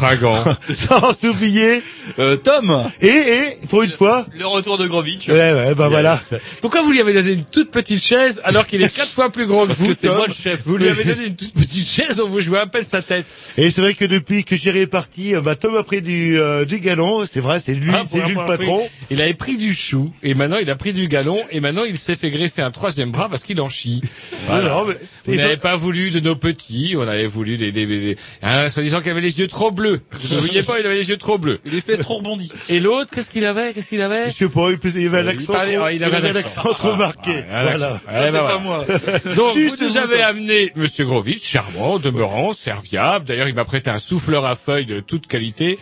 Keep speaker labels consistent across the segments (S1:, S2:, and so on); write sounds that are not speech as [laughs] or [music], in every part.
S1: Fragant. [laughs]
S2: sans oublier
S1: Euh, Tom
S2: et et pour une fois
S1: Le retour de Grovitch.
S2: ouais ouais bah voilà
S1: Pourquoi vous lui avez donné une toute petite chaise alors qu'il est quatre fois plus grand que vous
S3: que c'est
S1: Tom
S3: moi le chef.
S1: Vous lui avez donné une toute petite chaise, on vous jouez à peine sa tête.
S2: et c'est vrai que depuis que j'ai réparti euh, bah Tom a pris du euh, du galon c'est vrai c'est lui
S1: Ah,
S2: c'est lui le patron
S1: pris- Il avait pris du chou et maintenant il a pris du galon et maintenant il s'est fait greffer un troisième bras parce qu'il en chie.
S2: non, non, mais
S1: Vous
S2: et
S1: n'avez
S2: ça-
S1: pas voulu de nos petits, on avait voulu des, des, des, des hein, soi-disant qu'il avait les yeux trop bleus. Vous ne voyez pas, il avait les yeux trop bleus.
S3: Les fesses trop rebondies.
S1: Et l'autre, qu'est-ce qu'il avait Qu'est-ce qu'il avait
S2: je sais pas il il avait un
S1: Il
S2: accent trop,
S1: ah, il avait un accent.
S2: trop marqué
S1: Ah,
S2: voilà
S1: d'accord.
S3: Ça, c'est
S1: voilà.
S3: pas moi. [laughs]
S1: Donc, vous nous avez amené Monsieur Grovitch, charmant, demeurant, serviable. D'ailleurs, il m'a prêté un souffleur à feuilles de toute qualité.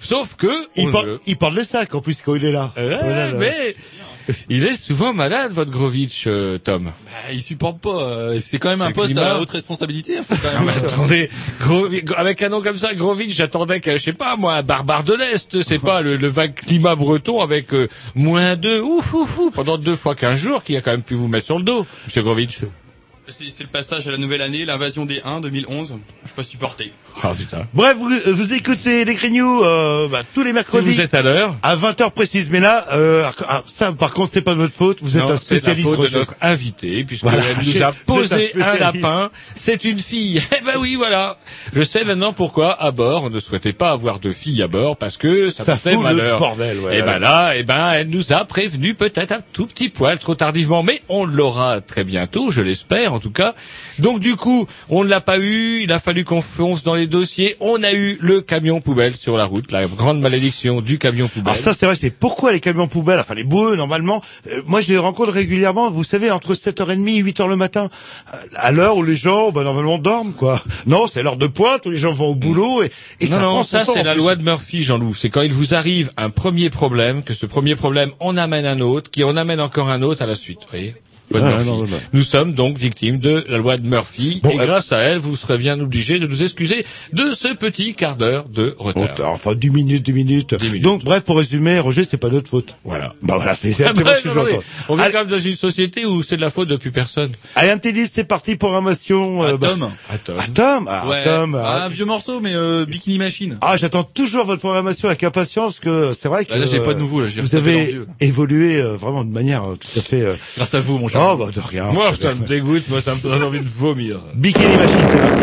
S1: Sauf que...
S2: il
S1: le-
S2: il parle de sac en plus quand il est là
S1: Ouais,
S2: Voilà, là.
S1: mais il est souvent malade, votre Grovitch, euh, Tom.
S3: Bah, il supporte pas. euh, C'est quand même un
S1: le
S3: poste
S1: climat.
S3: à haute responsabilité. hein, faut quand
S1: Non, [laughs]
S3: même-
S1: mais attendez, Grovi- avec un nom comme ça, Grovitch, j'attendais que, je sais pas, moi, un barbare de l'Est, c'est pas le, le vague climat breton avec euh, moins deux, ouf, ouf, ouf, pendant deux fois quinze jours, qui a quand même pu vous mettre sur le dos, Monsieur Grovitch.
S4: C'est c'est le passage à la nouvelle année, l'invasion des 1 2011. Je peux pas supporter.
S1: Ah, putain.
S2: bref vous, vous écoutez les Grignoux euh, bah, tous les
S1: Si
S2: mercredis
S1: vous êtes à l'heure,
S2: à 20h précise mais là euh, ah, ça par contre c'est pas de votre faute vous êtes
S1: Non,
S2: un
S1: c'est la
S2: spécialiste
S1: faute de notre invité, puisque
S2: Voilà,
S1: elle nous a
S2: un
S1: posé un lapin. C'est une fille. [laughs] Eh ben oui, voilà. Je sais maintenant pourquoi à bord on ne souhaitait pas avoir de filles à bord parce que ça,
S2: Ça
S1: fait
S2: fout le
S1: malheur.
S2: bordel, ouais.
S1: Et ben là, eh ben elle nous a prévenu peut-être un tout petit poil trop tardivement, mais on l'aura très bientôt, je l'espère en tout cas. Donc du coup, on ne l'a pas eu. Il a fallu qu'on fonce dans les dossiers. On a eu le camion poubelle sur la route, la grande malédiction du camion poubelle.
S2: Alors ça c'est vrai, c'est pourquoi les camions poubelles, enfin les boueux normalement, euh, moi je les rencontre régulièrement, vous savez, entre 7h30 et 8h le matin, euh, à l'heure où les gens bah, normalement dorment quoi. Non, c'est l'heure de pointe où les gens vont au boulot et, et
S1: non,
S2: ça
S1: non,
S2: prend son
S1: ça
S2: temps,
S1: c'est
S2: en
S1: la loi de Murphy, Jean-Loup. C'est quand il vous arrive un premier problème, que ce premier problème en amène un autre, qui en amène encore un autre à la suite. Vous voyez Loi de
S2: Ah,
S1: Murphy.
S2: non, non, non.
S1: Nous sommes donc victimes de la loi de Murphy,
S2: Bon,
S1: et
S2: euh,
S1: grâce à elle, vous serez bien obligé de nous excuser de ce petit quart d'heure de retard.
S2: Oh, Enfin 10 minutes, 10 minutes.
S1: Dix minutes.
S2: Donc bref, pour résumer, Roger, c'est pas notre faute.
S1: Voilà.
S2: Bah voilà, c'est c'est
S1: Ah [laughs]
S2: exactement
S1: bah,
S2: ce que j'entends.
S1: on vit
S2: Allez,
S1: quand même dans une société où c'est de la faute depuis personne.
S2: allez, un tennis, c'est parti, programmation. euh, bah-
S3: Tom.
S1: Attends.
S2: Ah, Tom, ah,
S3: Ouais.
S2: Tom,
S3: Ah,
S2: ah,
S3: un vieux morceau, mais euh, Bikini Machine.
S2: Ah, j'attends toujours votre programmation avec impatience, que c'est vrai que
S3: Ah, là, j'ai
S2: euh,
S3: pas de nouveau, là, j'ai
S2: vous avez évolué euh, vraiment de manière euh, tout à fait. euh,
S3: Grâce à vous, mon cher.
S2: Oh bah de rien.
S1: Moi, ça me dégoûte, moi, ça me donne envie de vomir.
S2: Bikini Machine, c'est parti.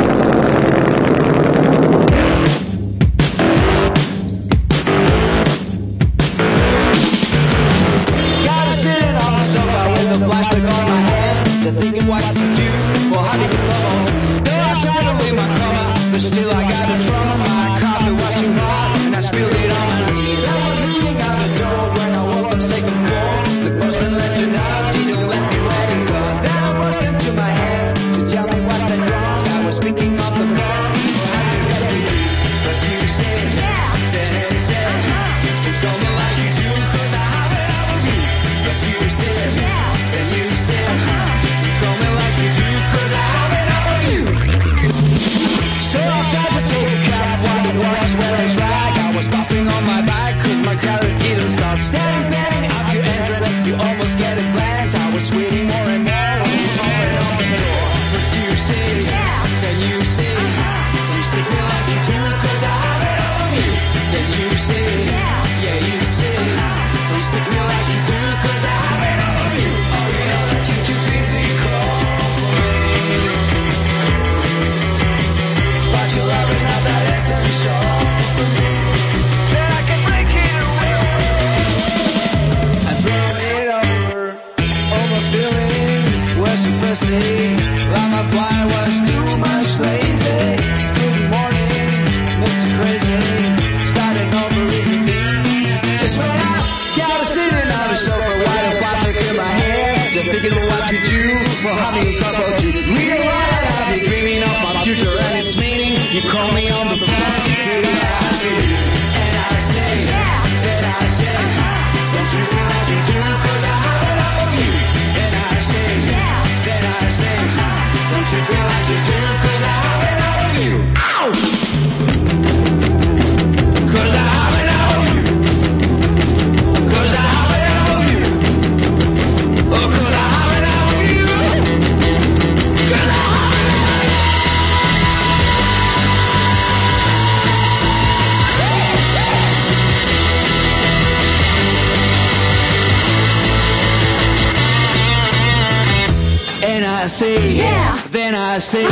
S5: Say, yeah. Then I say,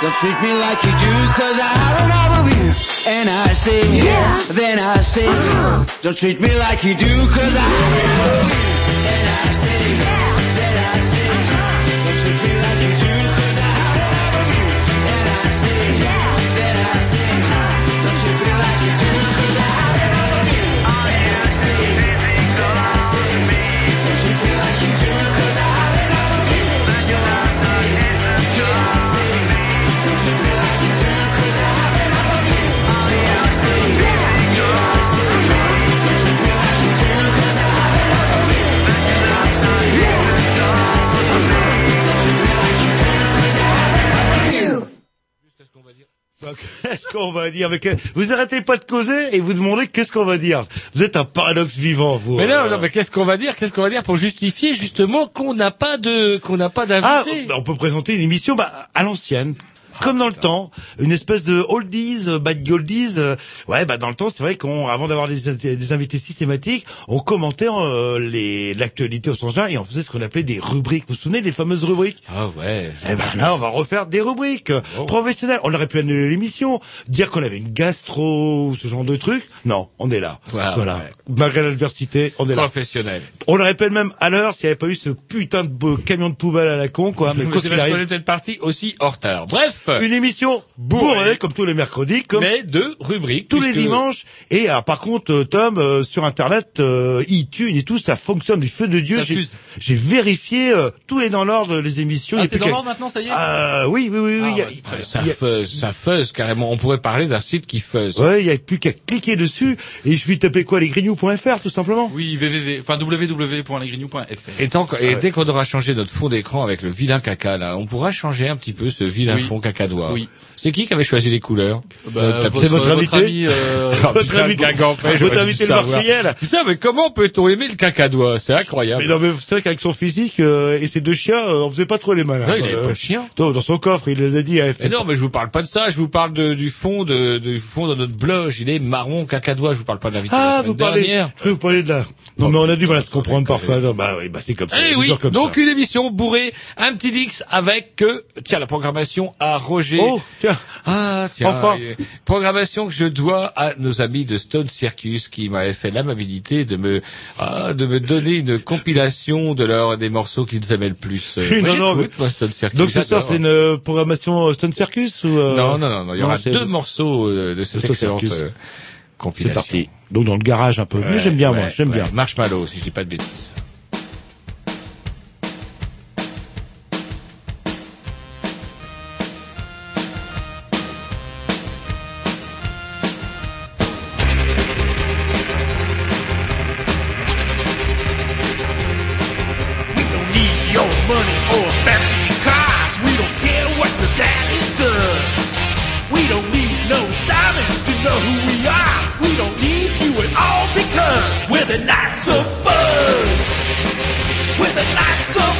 S5: don't treat me like you do, cause I have enough of you. And I say, yeah. Then I say, don't treat me like you do, cause I have enough of you. And I say, then I say, don't treat me like you do, cause I have enough of you. And I say, then I say, don't treat me like you do, cause I have enough of you. And I say, then I say, don't treat me like you do,
S2: Qu'est-ce qu'on va dire avec Vous arrêtez pas de causer et vous demandez qu'est-ce qu'on va dire. Vous êtes un paradoxe vivant, vous.
S1: Mais non,
S2: euh.
S1: non, mais qu'est-ce qu'on va dire Qu'est-ce qu'on va dire pour justifier justement qu'on n'a pas de qu'on n'a pas
S2: Ah,
S1: d'invité
S2: bah, on peut présenter une émission bah, à l'ancienne. Comme dans le temps, une espèce de oldies, euh, bad oldies. euh, ouais, bah dans le temps, c'est vrai qu'on, avant d'avoir des, des invités systématiques, on commentait euh, les l'actualité au sens et on faisait ce qu'on appelait des rubriques. Vous vous souvenez des fameuses rubriques?
S1: Ah ouais.
S2: Eh ben là, on va refaire des rubriques euh,
S1: Oh.
S2: professionnelles. On aurait pu annuler l'émission, dire qu'on avait une gastro, ce genre de truc. Non, on est là.
S1: Voilà,
S2: voilà.
S1: ouais.
S2: Malgré l'adversité, on est là.
S1: Professionnel.
S2: On le répète même à l'heure s'il n'y avait pas eu ce putain de beau camion de poubelle à la con, quoi. Mais quoi
S1: qu'on
S2: arrive,
S1: était parti aussi en retard. Bref,
S2: une émission bourrée,
S1: Bourrée.
S2: comme tous les mercredis, comme
S1: mais de rubriques.
S2: tous les dimanches. Et alors, par contre, euh, Tom, euh, sur Internet, euh, iTunes et tout, ça fonctionne du feu de Dieu. J'ai- vérifié, euh, tout est dans l'ordre, les émissions.
S4: Ah, c'est dans l'ordre maintenant, ça y est
S2: Euh, oui, oui, oui, oui.
S4: Ah,
S2: y a-
S4: ouais.
S1: Ça
S2: il y a-
S1: fuzz, ça fuzz carrément. On pourrait parler d'un site qui fuzz.
S2: Ouais, il y a plus qu'à cliquer dessus et je vais taper quoi, lesgrignoux.fr, tout simplement?
S4: Oui, www, enfin www.lesgrignoux.fr.
S1: Et, tant que-
S2: Ah
S1: et dès qu'on aura changé notre fond d'écran avec le vilain caca là, on pourra changer un petit peu ce vilain
S4: Oui.
S1: fond
S4: Oui.
S1: C'est qui qui avait choisi les couleurs
S4: Bah,
S1: Euh,
S2: c'est votre invité
S4: ami, euh,
S1: Ah, [laughs]
S2: Votre
S1: putain, le
S2: invité-
S1: gag en fait, j'aurais
S2: votre invité le. Marseillais, là.
S1: Putain, mais comment peut-on aimer le cacadois C'est incroyable.
S2: Mais non, mais c'est vrai qu'avec son physique euh, et ses deux chiens, euh, on faisait pas trop les malins.
S1: Non, il avait
S2: Euh,
S1: pas de chien.
S2: non, dans son coffre, il les a dit.
S1: Mais non, mais je vous parle pas de ça. Je vous parle de, du fond de, du fond de notre blog. Il est marron cacadois. Je vous parle pas de l'invité de la
S2: Ah, vous parlez.
S1: dernière.
S2: Je vais vous parler de là. Non, mais on a dû voilà se comprendre parfois. Non, bah oui, bah c'est comme ça.
S1: Eh oui, donc une émission bourrée, un petit Dix avec, euh, tiens, la programmation à Roger.
S2: Oh, tiens.
S1: Ah, tiens.
S2: Enfin.
S1: Programmation que je dois à nos amis de Stone Circus qui m'avaient fait l'amabilité de me, ah, de me donner une compilation de leurs, des morceaux qu'ils aimaient le plus. [laughs]
S2: Oui,
S1: moi,
S2: non, non,
S1: moi, Stone Circus.
S2: Donc ce soir,
S1: j'adore.
S2: c'est une euh, programmation euh, Stone Circus ou euh,
S1: Non, non, non, non, il y aura
S2: c'est-
S1: deux morceaux de cette
S2: Stone
S1: excellente
S2: Circus.
S1: euh,
S2: C'est
S1: compilation.
S2: parti. Donc dans le garage un peu. Mais j'aime bien moi, j'aime
S1: ouais.
S2: bien.
S1: Marshmallow, si je dis pas de bêtises.
S6: No diamonds to know who we are. We don't need you at all because we're the Knights of Fuzz. We're the Knights of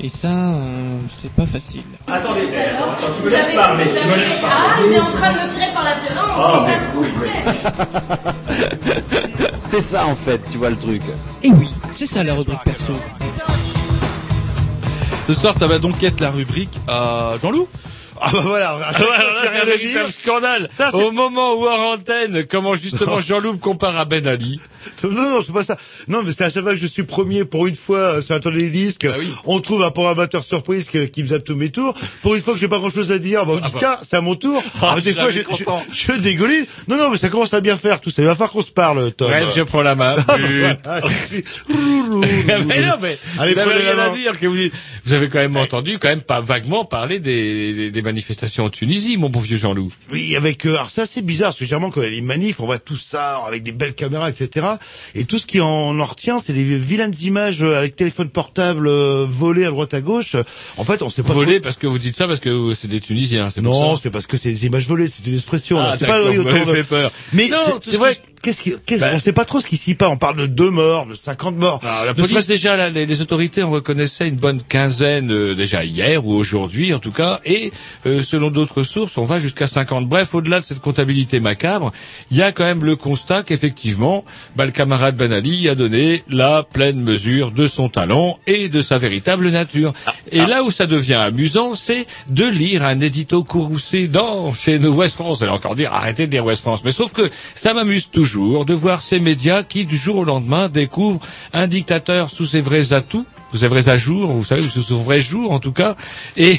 S7: Et ça, euh, c'est pas facile.
S6: Attendez,
S8: tu me laisses parler, tu me laisses Ah, il est en train de me tirer par la violence, c'est ça que vous faites.
S9: C'est ça en fait, tu vois le truc.
S7: Et oui, c'est ça la rubrique perso.
S3: Ce soir, ça va donc être la rubrique à Jean-Loup.
S2: Ah bah voilà,
S1: Ah [laughs] c'est un véritable scandale.
S2: Ça,
S1: Au moment où en antenne, comment justement [laughs] Jean-Loup compare à Ben Ali. [laughs]
S2: Non, non, c'est pas ça. Non, mais c'est à chaque fois que je suis premier pour une fois euh, sur un tournée des disques,
S3: Ah oui.
S2: on trouve un programmateur surprise que- qui me zappe tous mes tours. Pour une fois que j'ai pas grand chose à dire, bon, on dit,
S3: bah.
S2: tiens, c'est à mon tour. [laughs]
S3: Ah,
S2: Alors, des fois, je, je. Non, non, mais ça commence à bien faire tout ça. Il va falloir qu'on se parle, Tom.
S1: Bref, je prends la main. [laughs]
S2: Ah, suis-
S1: mais non, mais
S2: Allez,
S1: vous n'avez
S2: la
S1: rien à dire. Que vous, dites- vous avez quand même entendu, quand même pas vaguement parler des, des, des manifestations en Tunisie, mon bon vieux Jean-Loup.
S2: Oui, avec euh, alors ça c'est bizarre parce que généralement quand il y a les manifs, on voit tout ça avec des belles caméras, etc. Et tout ce qui en, en retient, c'est des vilaines images euh, avec téléphone portable euh, volés à droite à gauche. En fait, on sait pas.
S1: Volé
S2: trop-
S1: parce que vous dites ça parce que c'est des Tunisiens,
S2: Non, c'est parce que c'est des images volées, c'est une expression.
S1: Ah,
S2: c'est pas
S1: vous [laughs] fait peur.
S2: Mais c'est- vrai.
S1: que
S2: Qu'est-ce qui, qu'est-ce,
S1: Bah-
S2: on sait pas trop ce qui s'y passe. On parle de deux morts, de 50 morts.
S1: Alors, la
S2: Ne
S1: police déjà, là, les, les autorités en reconnaissaient une bonne quinzaine euh, déjà hier ou aujourd'hui en tout cas, et euh, selon d'autres sources, on va jusqu'à 50. Bref, au-delà de cette comptabilité macabre, il y a quand même le constat qu'effectivement, bah, le camarade Ben Ali a donné la pleine mesure de son talent et de sa véritable nature. Et là où ça devient amusant, c'est de lire un édito courroucé dans chez nos West France. Allez encore dire arrêtez de dire West France, mais sauf que ça m'amuse toujours de voir ces médias qui du jour au lendemain découvrent un dictateur sous ses vrais atouts sous ses vrais ajours, vous savez, son vrai jour en tout cas. [laughs] Et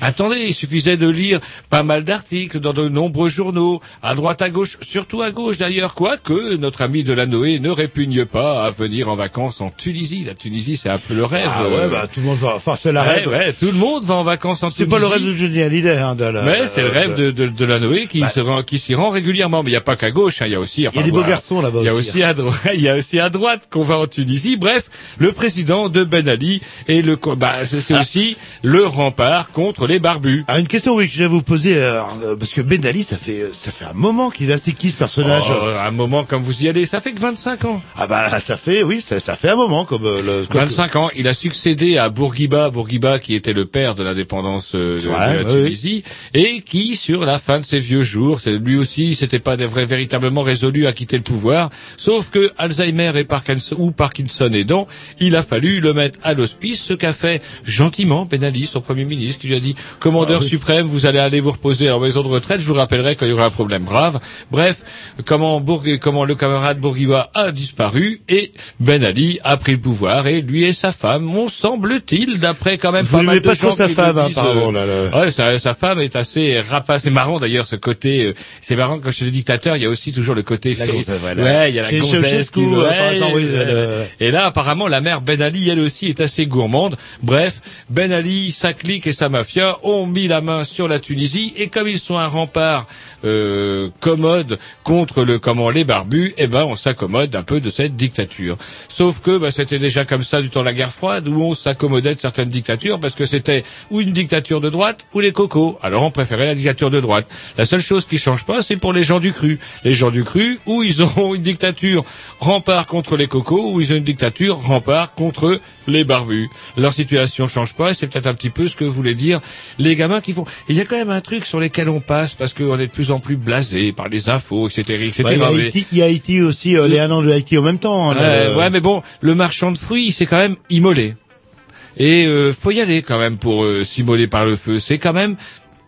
S1: attendez, il suffisait de lire pas mal d'articles dans de nombreux journaux, à droite à gauche, surtout à gauche d'ailleurs, quoique notre ami Delanoë ne répugne pas à venir en vacances en Tunisie. La Tunisie, c'est un peu le rêve.
S2: Ah ouais, bah tout le monde va. Enfin, c'est la
S1: Ouais,
S2: rêve.
S1: ouais, tout le monde va en vacances en
S2: C'est
S1: Tunisie.
S2: pas le rêve de Johnny Hallyday, hein, de la-
S1: Mais c'est le rêve de, de, de Lanoé qui
S2: Bah.
S1: se rend, qui s'y rend régulièrement. Mais il n'y a pas qu'à gauche, hein, il y a aussi. enfin,
S2: Il y a des beaux garçons là-bas
S1: Il y a
S2: aussi.
S1: aussi à droite, [laughs] il y a aussi à droite qu'on va en Tunisie. Bref, le président de Ben Ali et le, bah, c'est c'est aussi le rempart contre les barbus.
S2: Ah, une question oui que je vais vous poser euh, euh, parce que Ben Ali ça fait euh, ça fait un moment qu'il a c'est qui ce personnage
S1: Oh, un moment comme vous y allez, ça fait que 25 ans.
S2: Ah bah ça fait oui ça, ça fait un moment comme euh, le quoi que-
S1: 25 ans, il a succédé à Bourguiba, Bourguiba qui était le père de l'indépendance euh, de, la
S2: oui,
S1: Tunisie, et qui, sur la fin de ses vieux jours, lui aussi, s'était pas de- vrai- véritablement résolu à quitter le pouvoir, sauf que Alzheimer et Parkinson, ou Parkinson aidant, il a fallu le mettre à l'hospice, ce qu'a fait gentiment Ben Ali, son premier ministre, qui lui a dit, commandeur
S2: Ah oui.
S1: suprême, vous allez aller vous reposer en maison de retraite, je vous rappellerai quand il y aura un problème grave. Bref, comment, Bourg- comment le camarade Bourguiba a disparu, et Ben Ali a pris le pouvoir, et lui et sa femme, on semble-t-il, d'après quand même
S2: Vous
S1: pas mal de
S2: pas trop
S1: gens
S2: sa
S1: qui
S2: femme,
S1: le
S2: hein,
S1: disent,
S2: apparemment,
S1: euh,
S2: là, là.
S1: Ouais, sa, sa femme est assez rapace. C'est marrant d'ailleurs ce côté. euh, c'est marrant quand chez les dictateurs, il y a aussi toujours le côté.
S2: La
S1: fait-
S2: gonzesse, voilà.
S1: Ouais, il y a la gonzesse. Qui- ouais, euh, Et là, apparemment, la mère Ben Ali, elle aussi, est assez gourmande. Bref, Ben Ali, sa clique et sa mafia ont mis la main sur la Tunisie et comme ils sont un rempart euh, commode contre le comment les barbus, eh ben on s'accommode un peu de cette dictature. Sauf que bah, c'était déjà comme ça du temps de la guerre froide où on s'accommodait de certaines dictatures parce que c'était ou une dictature de droite ou les cocos. Alors on préférait la dictature de droite. La seule chose qui change pas, c'est pour les gens du cru. Les gens du cru, où ils [laughs] ont une dictature rempart contre les cocos, ou ils ont une dictature rempart contre les barbus. Leur situation change pas, et c'est peut-être un petit peu ce que voulaient dire les gamins qui font. Il y a quand même un truc sur lequel on passe parce qu'on est de plus en plus blasé par les infos, etc., etc.
S2: Il, y a Haïti, il y a Haïti aussi euh, les un an de Haïti en même temps hein,
S1: Ouais,
S2: le-
S1: ouais, mais bon, le marchand de fruits, il s'est quand même immolé. Et euh, faut y aller quand même pour euh, s'immoler par le feu. C'est quand même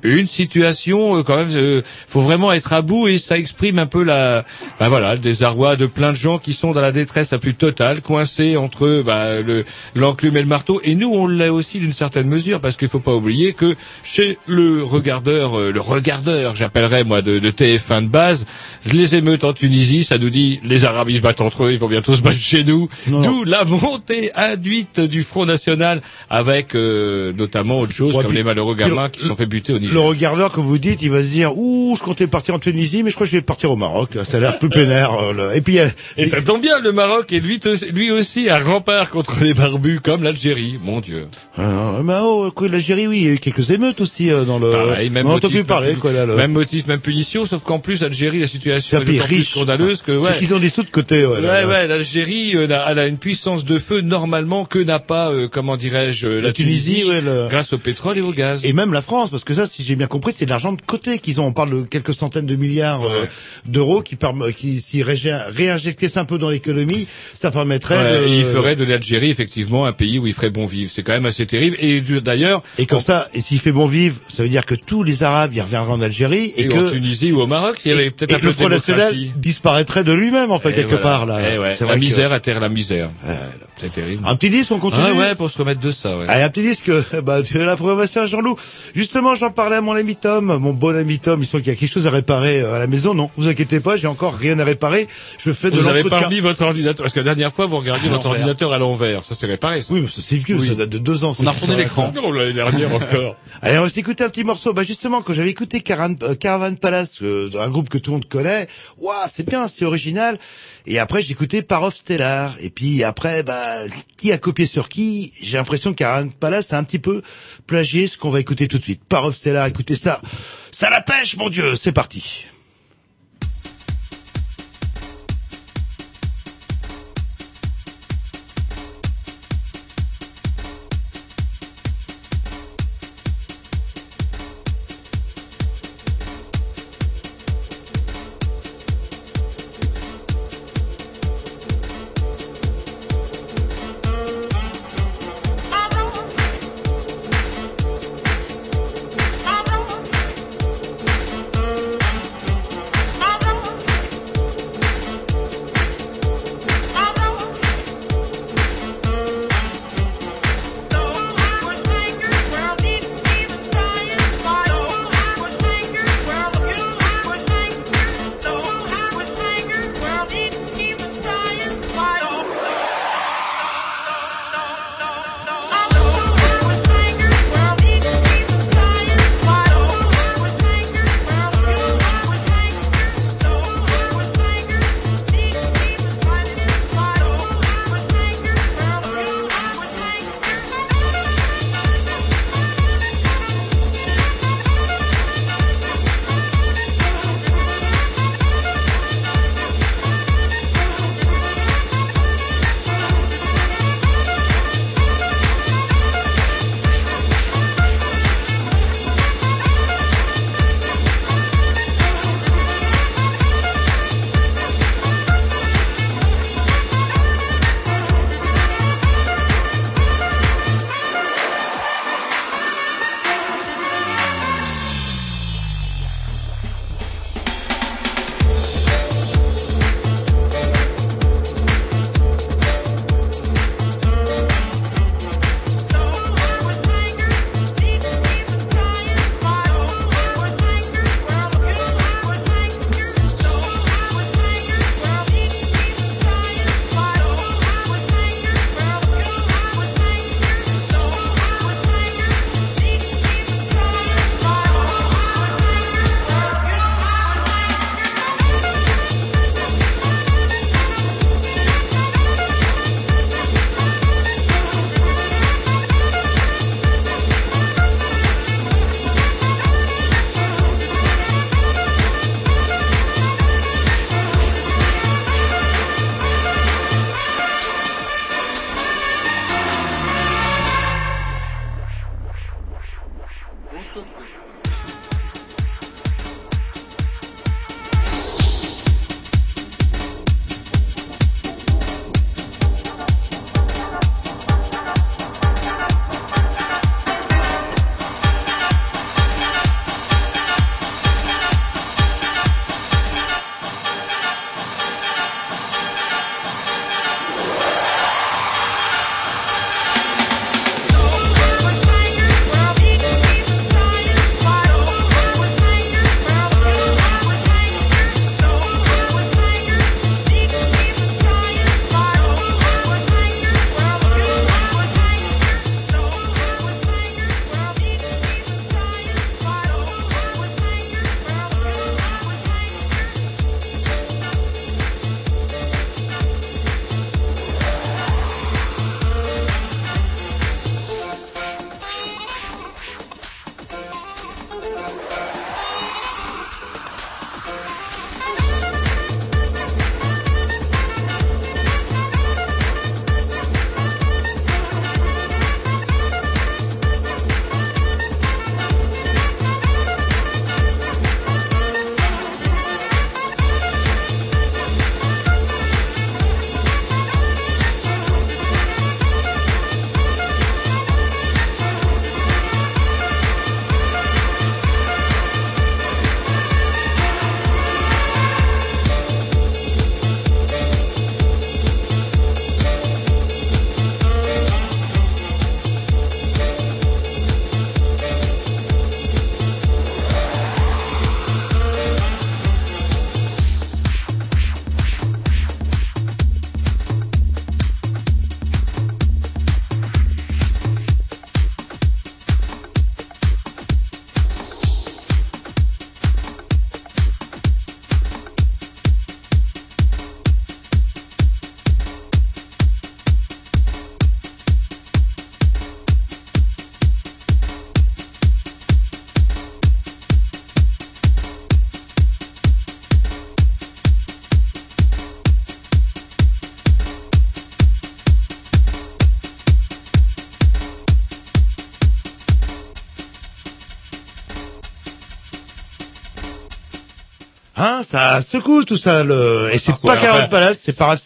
S1: une situation euh, quand même. euh, faut vraiment être à bout et ça exprime un peu la, bah voilà, le désarroi de plein de gens qui sont dans la détresse la plus totale, coincés entre bah, le l'enclume et le marteau. Et nous, on l'est aussi d'une certaine mesure parce qu'il faut pas oublier que chez le regardeur, euh, le regardeur, j'appellerais moi de, de TF1 de base, les émeutes en Tunisie, ça nous dit les Arabes ils se battent entre eux, ils vont bientôt se battre chez nous. D'où la montée induite du Front National avec euh, notamment autre chose
S2: Ouais,
S1: comme
S2: puis-
S1: les malheureux gamins qui sont fait buter au Niger.
S2: Le regardeur, comme vous dites, il va se dire, ouh, je comptais partir en Tunisie, mais je crois que je vais partir au Maroc. Ça a l'air plus pénère. euh, Et puis,
S1: Et ça tombe bien, le Maroc est lui, lui aussi un rempart contre les barbus comme l'Algérie, mon Dieu.
S2: euh, mais oh, quoi, l'Algérie, oui, il y a eu quelques émeutes aussi euh, dans le.
S1: Pareil, même
S2: on
S1: motif, même
S2: parler,
S1: puni-
S2: quoi, là. Le...
S1: Même motif, même punition, sauf qu'en plus, l'Algérie, la situation est
S2: pays
S1: d'autant plus
S2: riche.
S1: scandaleuse que,
S2: C'est
S1: ouais.
S2: qu'ils ont des sous de côté, ouais.
S1: Ouais, ouais, l'Algérie, euh, elle a une puissance de feu normalement que n'a pas, euh, comment dirais-je, la,
S2: Tunisie, ouais, le-
S1: grâce au pétrole et au gaz.
S2: Et même la France, parce que ça, si j'ai bien compris, c'est de l'argent de côté qu'ils ont. On parle de quelques centaines de milliards euh, d'euros qui, qui s'y régé- réinjectaient ça un peu dans l'économie, ça permettrait
S1: Ouais,
S2: de...
S1: et il ferait de l'Algérie effectivement un pays où il ferait bon vivre. C'est quand même assez terrible. Et d'ailleurs,
S2: Et comme ça, et s'il fait bon vivre, ça veut dire que tous les Arabes, ils reviendront en Algérie et,
S1: et
S2: que
S1: en Tunisie ou au Maroc, il y avait peut-être un peu
S2: le Front National disparaîtrait de lui-même, en fait,
S1: Et
S2: quelque
S1: voilà.
S2: part, là.
S1: Eh ouais, la
S2: vrai que-
S1: misère atterre la misère. C'est terrible.
S2: Un petit disque, on continue
S1: Ah ouais, pour se remettre de ça. Ouais.
S2: Allez, un petit disque, [laughs] bah, tu as la programmation à Jean-Loup. Justement, j'en parlais à mon ami Tom, mon bon ami Tom, il semble qu'il y a quelque chose à réparer euh, à la maison. Non, vous inquiétez pas, j'ai encore rien à réparer. Je fais de
S1: Vous avez
S2: l'entretien.
S1: pas mis votre ordinateur parce que la dernière fois vous regardiez votre ordinateur à l'envers. Ça c'est réparé. Ça.
S2: Oui, mais ça, c'est vieux,
S1: Oui.
S2: ça date de deux ans.
S1: On a retourné l'écran. L'année dernière [laughs] encore.
S2: Allez, on va s'écouter un petit morceau. Bah justement, quand j'avais écouté Caravan, euh, Caravan Palace, euh, un groupe que tout le monde connaît, waouh, c'est bien, c'est original. Et après, j'ai écouté Parov Stellar. Et puis après, bah, qui a copié sur qui? J'ai l'impression que Caravan Palace a un petit peu plagié ce qu'on va écouter tout de suite. Parov Stellar, écoutez ça. Ça la pêche, mon Dieu, c'est parti. Hein, ça secoue tout ça. Le... Et c'est
S1: Ah,
S2: pas
S1: ouais, enfin,
S2: Palace, c'est par, euh,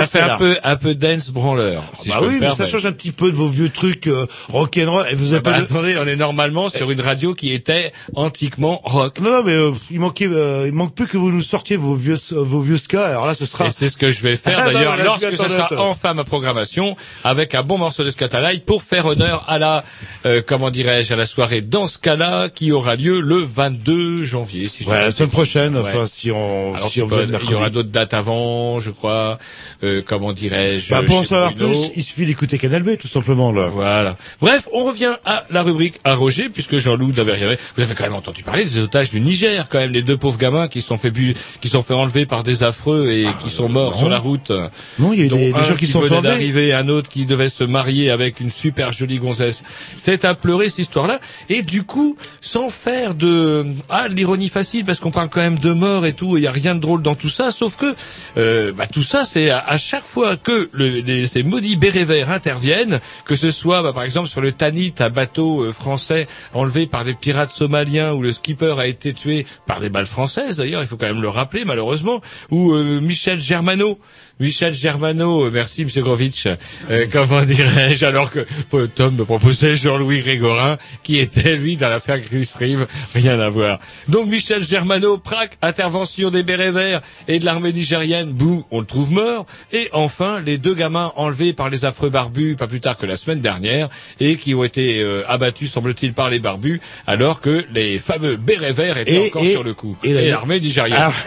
S1: Ça fait un peu, un peu dance branleur. si
S2: bah oui, mais ça change un petit peu de vos vieux trucs euh, rock'n'roll. Et vous
S1: Ah
S2: avez
S1: bah,
S2: pas de-
S1: attendez, on est normalement sur une radio qui était antiquement rock.
S2: Non, non, mais euh, il manquait, euh, il manque plus que vous nous sortiez vos vieux, vos vieux ska. Alors là, ce sera.
S1: Et c'est ce que je vais faire [laughs]
S2: Ah bah
S1: d'ailleurs lorsque ce sera enfin ma programmation avec un bon morceau de Scatalight pour faire honneur à la, euh, comment dirais-je, à la soirée dans ce cas-là qui aura lieu le 22 janvier. Si je
S2: Ouais, la semaine prochaine.
S1: bêtises.
S2: Enfin, si on,
S1: Alors,
S2: si on
S1: pas- il y aura d'autres dates avant, je crois. Euh, comment dirais-je
S2: Bah, pour en savoir plus, il suffit d'écouter Canal B, tout simplement, là.
S1: Voilà. Bref, on revient à la rubrique à Roger, puisque Jean-Loup n'avait rien. Vous avez quand même entendu parler des otages du Niger, quand même, les deux pauvres gamins qui sont fait bu, qui sont fait enlever par des affreux et qui sont morts
S2: non.
S1: sur la route.
S2: Non, il y a eu des, gens qui sont
S1: venait d'arriver, un autre qui devait se marier avec une super jolie gonzesse. C'est à pleurer cette histoire-là. Et du coup, sans faire de ah de l'ironie facile, parce qu'on parle quand même de mort et tout, il y a rien de drôle dans tout ça, sauf que euh, bah, tout ça, c'est à, à chaque fois que le, les, ces maudits bérets verts interviennent, que ce soit bah, par exemple sur le Tanit, un bateau euh, français enlevé par des pirates somaliens, où le skipper a été tué par des balles françaises, d'ailleurs, il faut quand même le rappeler malheureusement, ou euh, Michel Germano. Michel Germano, euh, merci Monsieur Grovitch. Euh, comment dirais-je Alors que euh, Tom me proposait Jean-Louis Grégorin, qui était lui dans l'affaire Chris Reeve, rien à voir. Donc Michel Germano, prac, intervention des bérets verts et de l'armée nigérienne, bouh, on le trouve mort. Et enfin, les deux gamins enlevés par les affreux barbus, pas plus tard que la semaine dernière, et qui ont été euh, abattus, semble-t-il, par les barbus, alors que les fameux bérets verts étaient
S2: Et-
S1: encore
S2: et-
S1: sur le coup.
S2: Et
S1: l'armée nigérienne.
S2: Ah,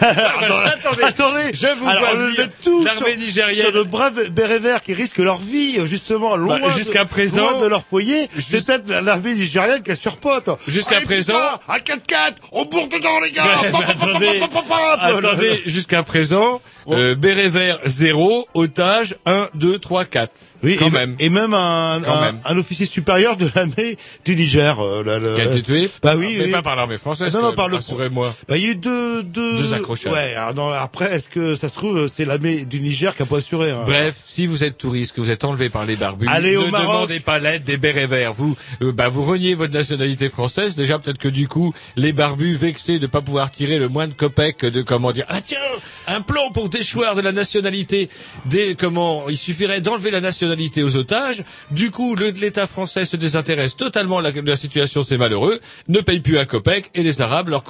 S2: [laughs] [laughs]
S1: attendez,
S2: attendez,
S1: je vous
S2: Alors,
S1: vois l'armée
S2: sur-
S1: nigérienne-
S2: sur de braves bérets verts qui risquent leur vie, justement, loin,
S1: Bah, jusqu'à
S2: de,
S1: présent-
S2: loin de leur foyer. C'est peut-être l'armée nigérienne qui surpote.
S1: Jusqu'à
S2: Allez,
S1: présent-
S2: putain, à 4-4, on bourre dedans, les gars. Pop, pop,
S1: attendez, attendez, jusqu'à présent, euh, béret vert 0, otage 1, 2, 3, 4.
S2: Oui,
S1: quand
S2: et,
S1: même.
S2: et même un,
S1: Quand
S2: un,
S1: même.
S2: un officier supérieur de l'armée du Niger. euh, là, le-
S1: Qui a été tué
S2: Bah oui,
S1: Mais
S2: oui.
S1: pas par l'armée française.
S2: Non, non,
S1: quand
S2: par le-
S1: rassurez-moi.
S2: Bah, il y a eu deux, deux,
S1: Deux accrochages.
S2: Ouais, alors, non, après, est-ce que ça se trouve, c'est l'armée du Niger qui a pas assuré, hein.
S1: Bref, si vous êtes touriste, que vous êtes enlevé par les barbus,
S2: Allez
S1: ne
S2: au Maroc.
S1: demandez pas l'aide des bérets verts. Vous, euh, bah, vous reniez votre nationalité française. Déjà, peut-être que du coup, les barbus, vexés de pas pouvoir tirer le moins de copec de comment dire, ah tiens, un plan pour déchoir de la nationalité des, comment, il suffirait d'enlever la nationalité aux otages. Du coup, l'État français se désintéresse totalement de la, la situation, c'est malheureux, ne paye plus un copec, et les Arabes, leur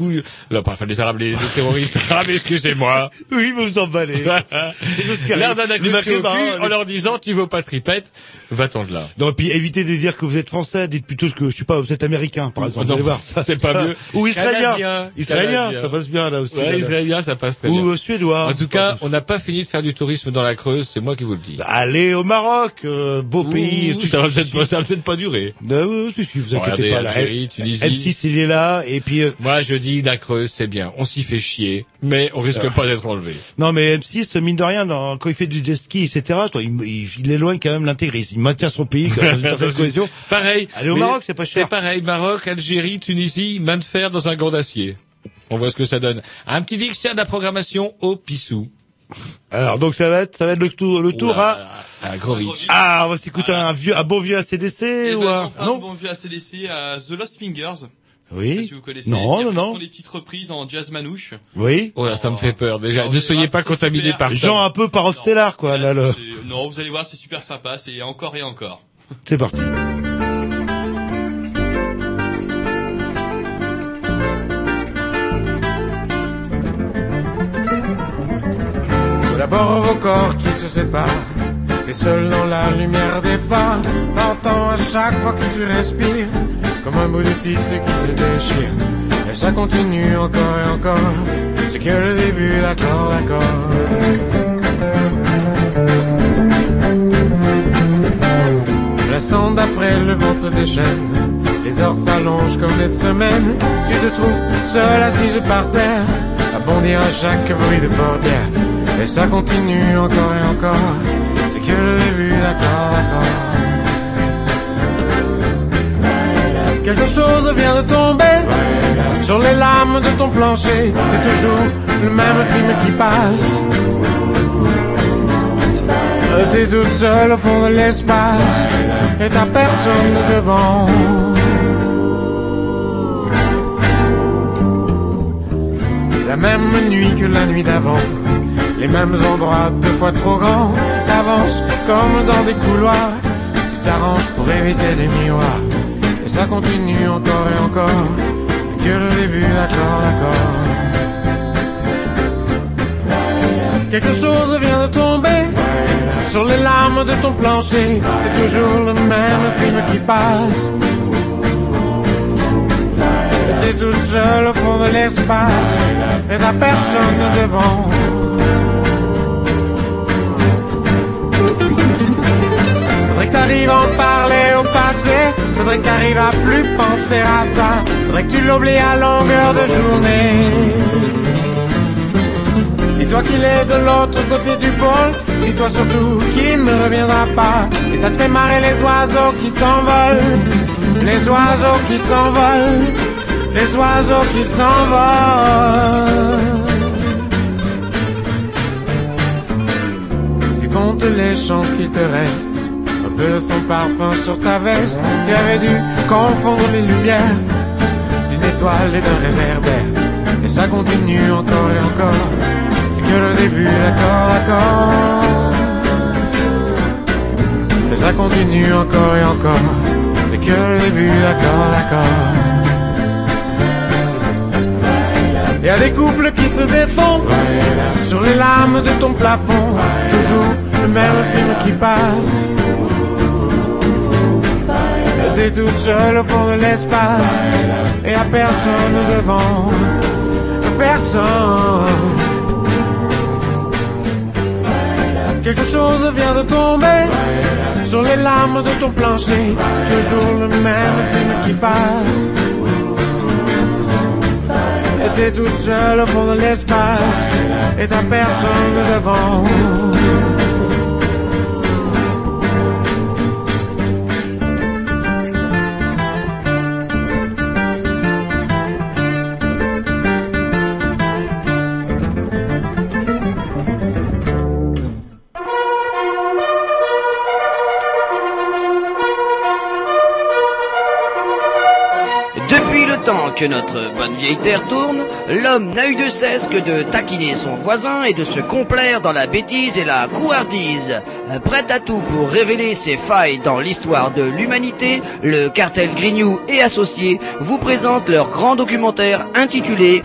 S1: là, enfin, les Arabes, les, les terroristes, [laughs] arabes, excusez-moi.
S2: Oui, vous vous emballez. [laughs]
S1: L'air d'un cul en leur disant tu veux pas tripette, va-t'en de là.
S2: Non, et puis évitez de dire que vous êtes français, dites plutôt que, je sais pas, vous êtes américain, par exemple.
S1: non,
S2: Vous allez voir, ça- [laughs]
S1: c'est pas
S2: ça-
S1: mieux.
S2: Ou israélien.
S1: Canadien,
S2: Israélien,
S1: Canadien.
S2: ça passe bien, là aussi.
S1: Ouais,
S2: là,
S1: israélien, ça passe très
S2: Ou
S1: bien.
S2: euh, suédois.
S1: En tout cas, on n'a pas fini de faire du tourisme dans la Creuse, c'est moi qui vous le dis.
S2: Allez au Maroc, euh, beau pays.
S1: Ouh, ça va peut-être pas, ça va peut-être pas durer.
S2: Euh, oui, si, si, vous inquiétez pas, là.
S1: Algérie, Tunisie.
S2: M6, il est là, et puis, euh,
S1: Moi, je dis la Creuse, c'est bien. On s'y fait chier, mais on risque pas d'être enlevé.
S2: non, mais M6, mine de rien, dans- quand il fait du jet ski, etc., toi, il, il, il éloigne quand même l'intégrisme. Il maintient son pays, quand même, dans une [laughs] certaine cohésion.
S1: Pareil.
S2: Allez au Maroc, c'est pas cher.
S1: C'est pareil. Maroc, Algérie, Tunisie, main de fer dans un gant d'acier. On voit ce que ça donne. Un petit dictionnaire de la programmation au pissou.
S2: Alors, donc ça va être, ça va être le tour, le tour à,
S1: à Grovitch.
S2: ah, on va s'écouter un vieux, un bon vieux ACDC,
S4: Et
S2: ou
S4: ben,
S2: un,
S4: fera un
S2: non?
S4: bon vieux ACDC à The Lost Fingers. Je sais
S2: Oui.
S4: pas si vous connaissez.
S2: Non, non, non.
S4: font des petites reprises en jazz manouche.
S2: Oui.
S1: Oh là, ça me fait peur déjà. Ne soyez pas contaminé
S4: super.
S1: par
S2: Genre un peu par Stellar, quoi, là,
S4: Non, vous allez voir, c'est super sympa. C'est encore et encore.
S2: c'est parti.
S10: D'abord vos corps qui se séparent, et seul dans la lumière des phares, t'entends à chaque fois que tu respires, comme un bout de tissu qui se déchire. Et ça continue encore et encore, c'est que le début, d'accord, d'accord. L'instant d'après, le vent se déchaîne, les heures s'allongent comme des semaines, tu te trouves seul assise par terre, à bondir à chaque bruit de portière. Et ça continue encore et encore, c'est que le début, d'accord, d'accord. Quelque chose vient de tomber sur les lames de ton plancher, c'est toujours le même film qui passe. T'es toute seule au fond de l'espace et t'as personne devant. la même nuit que la nuit d'avant. Les mêmes endroits deux fois trop grands. T'avances comme dans des couloirs. Tu t'arranges pour éviter les miroirs. Et ça continue encore et encore. C'est que le début, d'accord, d'accord. Quelque chose vient de tomber sur les larmes de ton plancher. C'est toujours le même film qui passe. T'es toute seule au fond de l'espace et t'as personne devant. T'arrives à en parler au passé. Faudrait que t'arrives à plus penser à ça. Faudrait que tu l'oublies à longueur de journée. Dis-toi qu'il est de l'autre côté du pôle. Dis-toi surtout qu'il ne reviendra pas. Et ça te fait marrer les oiseaux qui s'envolent. Les oiseaux qui s'envolent. Les oiseaux qui s'envolent. Tu comptes les chances qu'il te reste. De son parfum sur ta veste. Tu avais dû confondre les lumières d'une étoile et d'un réverbère. Et ça continue encore et encore. C'est que le début, d'accord, d'accord. Et ça continue encore et encore. C'est que le début, d'accord, d'accord. Y a des couples qui se défendent sur les lames de ton plafond. C'est toujours le même film qui passe. T'es toute seule au fond de l'espace et à personne devant. Personne. Quelque chose vient de tomber sur les lames de ton plancher. Toujours le même film qui passe. Et t'es toute seule au fond de l'espace et t'as personne devant.
S11: Que notre bonne vieille terre tourne, l'homme n'a eu de cesse que de taquiner son voisin et de se complaire dans la bêtise et la couardise. Prêt à tout pour révéler ses failles dans l'histoire de l'humanité, le cartel Grignou et associés vous présente leur grand documentaire intitulé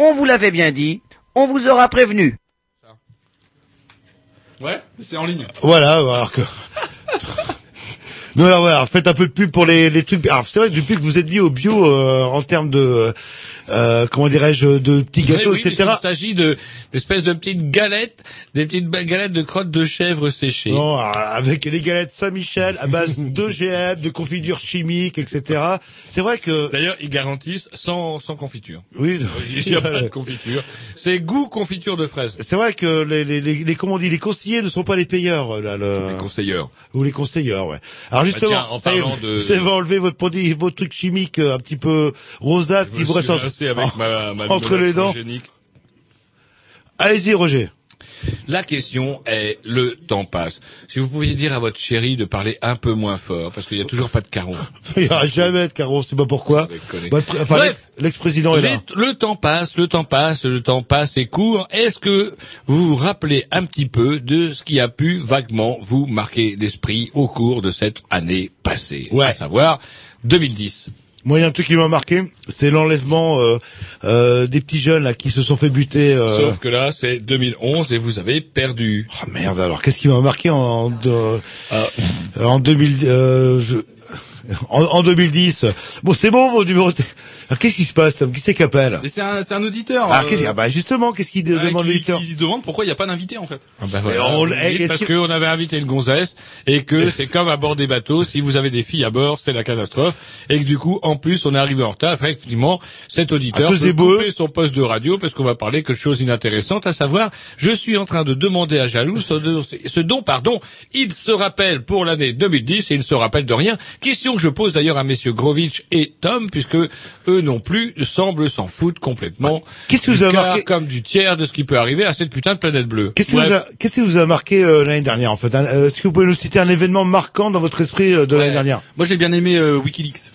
S11: On vous l'avait bien dit, on vous aura prévenu.
S3: Ouais, c'est en ligne.
S2: Voilà, alors que... Non, voilà, faites un peu de pub pour les, les trucs. Alors c'est vrai depuis que vous êtes mis au bio euh, en termes de, euh, comment dirais-je, de petits gâteaux,
S1: oui,
S2: etc.
S1: Il s'agit de d'espèces de petites galettes, des petites galettes de crottes de chèvre séchées.
S2: Non, euh, avec les galettes Saint-Michel à base [laughs] d'OGM, de confiture chimique, etc. C'est vrai que...
S1: D'ailleurs, ils garantissent sans, sans confiture.
S2: Oui, [laughs]
S1: Il n'y a pas de confiture. C'est goût confiture de fraises.
S2: C'est vrai que les, les, les, les- comment on dit, les conseillers ne sont pas les payeurs, là, le...
S1: Les conseilleurs.
S2: Ou les conseilleurs, ouais. Alors justement,
S1: Bah, tiens, en parlant de-
S2: ça va enlever votre produit, votre truc chimique euh, un petit peu rosâtre qui vous reste entre,
S1: rincé avec ma, ma [laughs]
S2: entre les dents. Allez-y, Roger.
S1: La question est, le temps passe. Si vous pouviez dire à votre chérie de parler un peu moins fort, parce qu'il n'y a toujours pas de caron. [laughs]
S2: Il n'y aura jamais de carreau, c'est pas pourquoi. enfin,
S1: Bref.
S2: l'ex- l'ex-président est là.
S1: le temps passe, le temps passe, le temps passe et court. Est-ce que vous vous rappelez un petit peu de ce qui a pu vaguement vous marquer l'esprit au cours de cette année passée?
S2: Ouais.
S1: À savoir 2010.
S2: Moi, il y a un truc qui m'a marqué, c'est l'enlèvement euh, euh, des petits jeunes là qui se sont fait buter. euh,
S1: Sauf que là, c'est 2011 et vous avez perdu.
S2: Oh merde, alors qu'est-ce qui m'a marqué en de- en 2000 euh, je- en, en 2010 Bon, c'est bon, mon numéro. de- Alors qu'est-ce qui se passe Tom? Qui c'est qui appelle?
S3: Mais c'est un, c'est un auditeur.
S2: Ah,
S3: euh,
S2: qu'est-ce- ah, bah justement, qu'est-ce qu'il de-
S3: ouais,
S2: demande
S3: qui,
S2: l'éditeur?
S3: qui se demande pourquoi il n'y a pas d'invité en fait.
S1: Ah bah voilà.
S2: on-
S1: Vous
S2: eh,
S1: dites
S2: est-ce
S1: parce
S2: que-
S1: qu'on avait invité une gonzesse et que [laughs] c'est comme à bord des bateaux, si vous avez des filles à bord, c'est la catastrophe et que du coup, en plus, on est arrivé en retard. Effectivement, cet auditeur
S2: cause
S1: peut
S2: des boueux.
S1: couper son poste de radio parce qu'on va parler que de choses inintéressantes, à savoir, je suis en train de demander à Jaloux ce, dont- ce dont, pardon, il se rappelle pour l'année 2010 et il ne se rappelle de rien. Question que je pose d'ailleurs à messieurs Grovitch et Tom, puisque eux non plus semblent s'en foutre complètement.
S2: Qu'est-ce que vous avez marqué
S1: comme du tiers de ce qui peut arriver à cette putain de planète bleue.
S2: Qu'est-ce qui,
S1: Bref.
S2: vous a, qu'est-ce qui vous a marqué euh, l'année dernière en fait hein Euh, Est-ce que vous pouvez nous citer un événement marquant dans votre esprit euh, de l'année dernière?
S3: Moi j'ai bien aimé euh, WikiLeaks.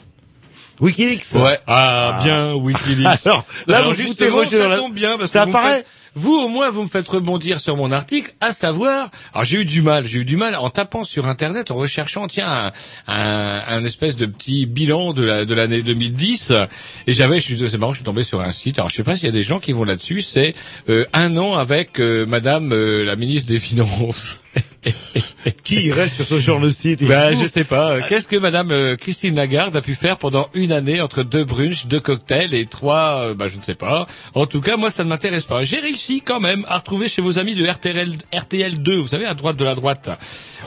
S2: Wikileaks?
S1: Ouais. Ah, bien, Wikileaks. [laughs]
S2: Alors, là,
S1: Alors,
S2: vous
S1: justement, ça tombe bien parce
S2: Ça
S1: que vous
S2: apparaît
S1: faites- vous, au moins, vous me faites rebondir sur mon article, à savoir, alors j'ai eu du mal, j'ai eu du mal en tapant sur Internet, en recherchant, tiens, un, un, espèce de petit bilan de la de l'année 2010, et j'avais, c'est marrant, je suis tombé sur un site, alors je sais pas s'il y a des gens qui vont là-dessus, c'est euh, un an avec euh, Madame euh, la ministre des Finances. [laughs]
S2: Qui reste sur ce genre de site
S1: Ben, je sais pas. Qu'est-ce que Madame euh, Christine Lagarde a pu faire pendant une année entre deux brunchs, deux cocktails et trois, euh, ben, je ne sais pas. En tout cas, moi, ça ne m'intéresse pas. J'ai réussi quand même à retrouver chez vos amis de RTL, RTL 2, vous savez, à droite de la droite,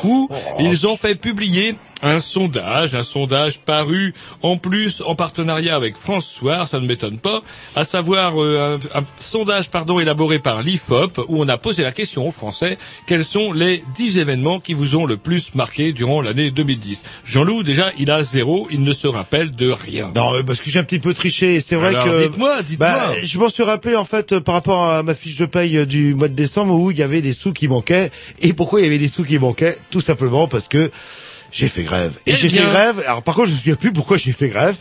S1: où ils ont fait publier un sondage, un sondage paru en plus en partenariat avec France Soir, ça ne m'étonne pas, à savoir euh, un, un sondage pardon élaboré par l'IFOP où on a posé la question aux Français quels sont les 10 événements qui vous ont le plus marqué durant l'année 2010. Jean-Loup déjà il a zéro, il ne se rappelle de rien.
S2: Non, mais parce que j'ai un petit peu triché. C'est vrai
S1: Alors,
S2: que.
S1: dites-moi, dites-moi.
S2: Bah, je m'en suis rappelé en fait euh, par rapport à ma fiche de paye euh, du mois de décembre où il y avait des sous qui manquaient. Et pourquoi il y avait des sous qui manquaient? Tout simplement parce que j'ai fait grève. Et
S1: Eh
S2: j'ai fait grève. Alors par contre, je me souviens plus pourquoi j'ai fait grève.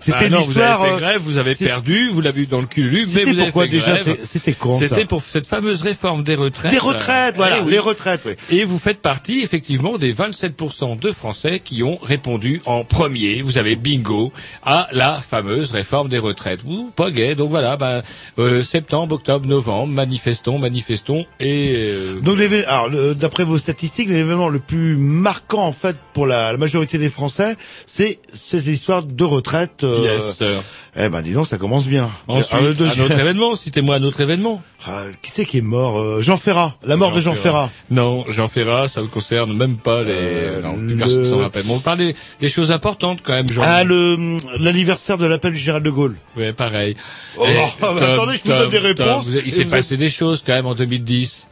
S2: C'était
S1: Ah non, vous
S2: l'histoire.
S1: avez fait
S2: euh,
S1: grève, vous avez perdu, vous l'avez eu dans le cul, mais vous avez
S2: pourquoi
S1: fait
S2: déjà
S1: grève.
S2: C'était con ça.
S1: C'était pour cette fameuse réforme des retraites.
S2: Des retraites, voilà,
S1: Eh oui.
S2: les retraites. Oui.
S1: Et vous faites partie effectivement des 27% de Français qui ont répondu en premier. Vous avez bingo à la fameuse réforme des retraites. Ouh, pas gay. Donc voilà, ben, euh, septembre, octobre, novembre, manifestons, manifestons et euh,
S2: Donc l'évé- alors d'après vos statistiques, l'événement le plus marquant en fait pour la, la majorité des Français, c'est ces histoires de retraite. euh,
S1: Yes, sir.
S2: Eh ben dis donc, ça commence bien.
S1: ensuite
S2: Alors, le
S1: un autre événement. Citez-moi un autre événement.
S2: Ah, qui c'est qui est mort euh, Jean Ferrat. La mort de Jean Ferrat.
S1: Non, Jean Ferrat, ça ne concerne même pas les. non, plus personne
S2: le-
S1: s'en rappelle. Mais on parle des, des choses importantes quand même, Jean.
S2: Ah le l'anniversaire de l'appel du général de Gaulle.
S1: Ouais, pareil.
S2: Oh,
S1: Eh,
S2: bah, [laughs]
S1: Tom,
S2: attendez, je vous donne des réponses.
S1: Tom, vous- il s'est
S2: vous
S1: passé des choses quand même en 2010.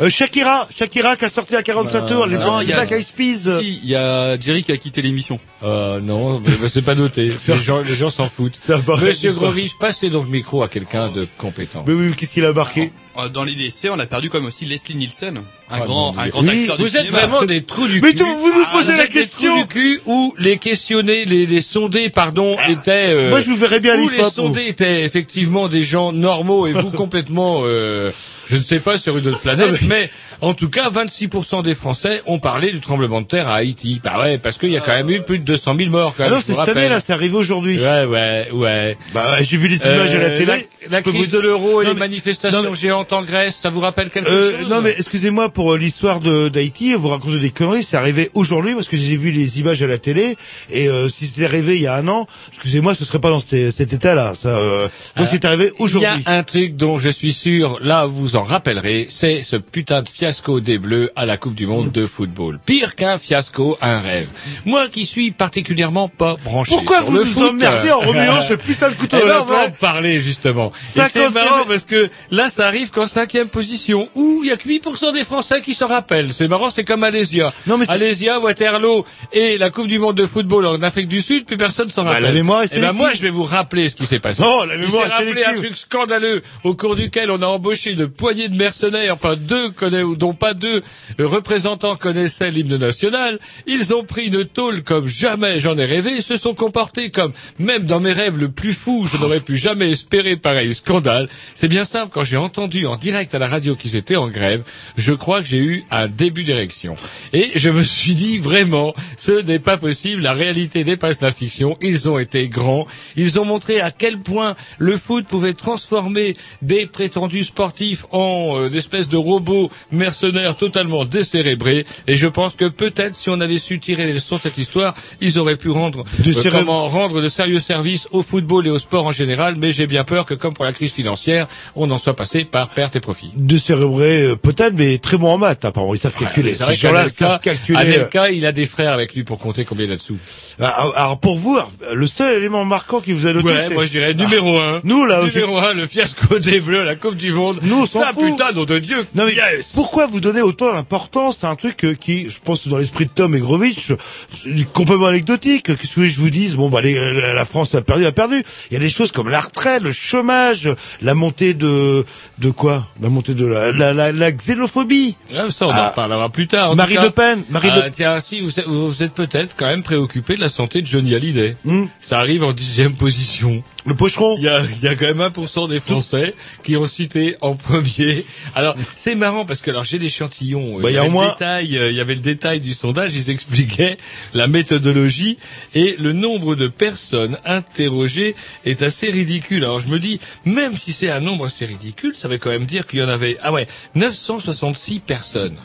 S2: Euh, Shakira, Shakira qui a sorti à 45 tours, les
S3: non, il y a-
S2: Black Eyed Peas.
S3: Si, il y a Jerry qui a quitté l'émission.
S1: Euh, non, c'est pas noté. [laughs] les gens, les gens s'en foutent.
S2: Ça
S1: Monsieur. Grovich, passez donc le micro à quelqu'un de compétent.
S2: Mais oui, qu'est-ce qu'il a marqué?
S4: Dans les décès, on a perdu comme aussi Leslie Nielsen, un
S1: Ah,
S4: grand, un grand
S1: Oui,
S4: acteur du
S1: vous êtes vraiment des trous du
S2: Mais
S1: cul.
S2: tout- vous nous
S1: Ah,
S2: posez la
S1: des
S2: question.
S1: trous du cul où les questionnés, les, les sondés, pardon, étaient. euh,
S2: Moi, je vous verrais bien
S1: Où les sondés étaient effectivement des gens normaux et vous [laughs] complètement, euh, je ne sais pas sur une autre planète, mais en tout cas, 26% des Français ont parlé du tremblement de terre à Haïti. Bah ouais, parce qu'il y a quand même eu plus de 200 000 morts. Quand
S2: Ah
S1: même,
S2: non,
S1: je
S2: c'est cette année là, c'est arrivé aujourd'hui.
S1: Ouais, ouais, ouais.
S2: Bah ouais, j'ai vu les images à la
S1: Euh,
S2: télé.
S1: La, crise
S2: vous-
S1: de l'euro et
S2: Non,
S1: les
S2: mais-
S1: manifestations
S2: non, mais-
S1: géantes en Grèce, ça vous rappelle quelque
S2: Euh,
S1: chose
S2: non mais excusez-moi pour euh, l'histoire de d'Haïti, vous racontez des conneries, c'est arrivé aujourd'hui parce que j'ai vu les images à la télé et euh, si c'était arrivé il y a un an, excusez-moi, ce serait pas dans cet, cet état-là. Ça, euh, donc c'est arrivé
S1: Il y
S2: aujourd'hui.
S1: a un truc dont je suis sûr, là vous en rappellerez, c'est ce putain de fiasco des Bleus à la Coupe du Monde de football. Pire qu'un fiasco, un rêve. Moi qui suis particulièrement pas branché
S2: Pourquoi
S1: sur
S2: vous
S1: le
S2: nous
S1: foot,
S2: emmerdez en remuant ce putain de couteau
S1: Eh
S2: à
S1: ben,
S2: la
S1: va en parler justement. Et
S2: 50e
S1: C'est marrant parce que là ça arrive qu'en cinquième position où il y a que 8% des Français qui s'en rappellent. C'est marrant, c'est comme Alésia.
S2: Non, mais
S1: Alésia, Waterloo et la Coupe du Monde de football en Afrique du Sud, plus personne s'en
S2: Bah,
S1: rappelle.
S2: la mémoire est
S1: Eh ben, moi je vais vous rappeler ce qui s'est passé.
S2: Non, la
S1: Il
S2: mémoire
S1: s'est
S2: est
S1: rappelé un truc scandaleux au cours duquel on a embauché une poignée de mercenaires, enfin deux connaît, ou dont pas deux représentants connaissaient l'hymne national. Ils ont pris une tôle comme jamais j'en ai rêvé et se sont comportés comme, même dans mes rêves le plus fou, je n'aurais pu jamais espérer pareil scandale. C'est bien simple, quand j'ai entendu en direct à la radio qu'ils étaient en grève, je crois que j'ai eu un début d'érection. Et je me suis dit vraiment, ce n'est pas possible, la réalité dépasse la fiction, ils ont été grands, ils ont montré à quel point le foot pouvait transformer des prétendus sportifs en euh, d'espèces de robots mercenaires totalement décérébrés, et je pense que peut-être si on avait su tirer les leçons de cette histoire, ils auraient pu rendre,
S2: De
S1: euh, comment, rendre de sérieux services au football et au sport en général, mais j'ai bien peur que comme pour la crise financière, on en soit passé par perte et profit.
S2: De cérébrer euh, peut-être, mais très bon en maths apparemment. Ils savent calculer.
S1: C'est vrai
S2: Ces gens-là savent calculer. euh,
S1: Anelka, il a des frères avec lui pour compter combien il a dessous.
S2: Alors, alors, pour vous, le seul élément marquant qui vous a noté,
S1: Ouais, moi je dirais numéro un.
S2: nous là,
S1: Numéro un, le fiasco des Bleus, la Coupe du Monde.
S2: Nous, on
S1: Ça,
S2: fout.
S1: putain, nom de Dieu.
S2: Non mais
S1: yes.
S2: pourquoi vous donnez autant d'importance C'est un truc euh, qui, je pense, dans l'esprit de Tom et Grovitch, c'est complètement anecdotique. Qu'est-ce que je vous dise? Bon, bah, les- la France a perdu, a perdu. Il y a des choses comme la retraite, le chômage. la montée de de quoi? La montée de la la, la, la xénophobie.
S1: Ah, ça, on en
S2: Ah.
S1: reparlera plus tard. En
S2: Marie Le Pen, Marie
S1: ah,
S2: Le-
S1: Tiens, si vous, êtes- vous êtes peut-être quand même préoccupé de la santé de Johnny Hallyday. Ça arrive en dixième position.
S2: Le pocheron.
S1: Il y a, il y a quand même 1% des Français qui ont cité en premier. Alors, c'est marrant parce que alors j'ai l'échantillon.
S2: Bah, il y a
S1: avait
S2: au moins-
S1: le détail, euh, il y avait le détail du sondage. Ils expliquaient [laughs] la méthodologie et le nombre de personnes interrogées est assez ridicule. Alors je me dis, même si c'est un nombre assez ridicule, ça veut quand même dire qu'il y en avait, ah ouais, 966 personnes.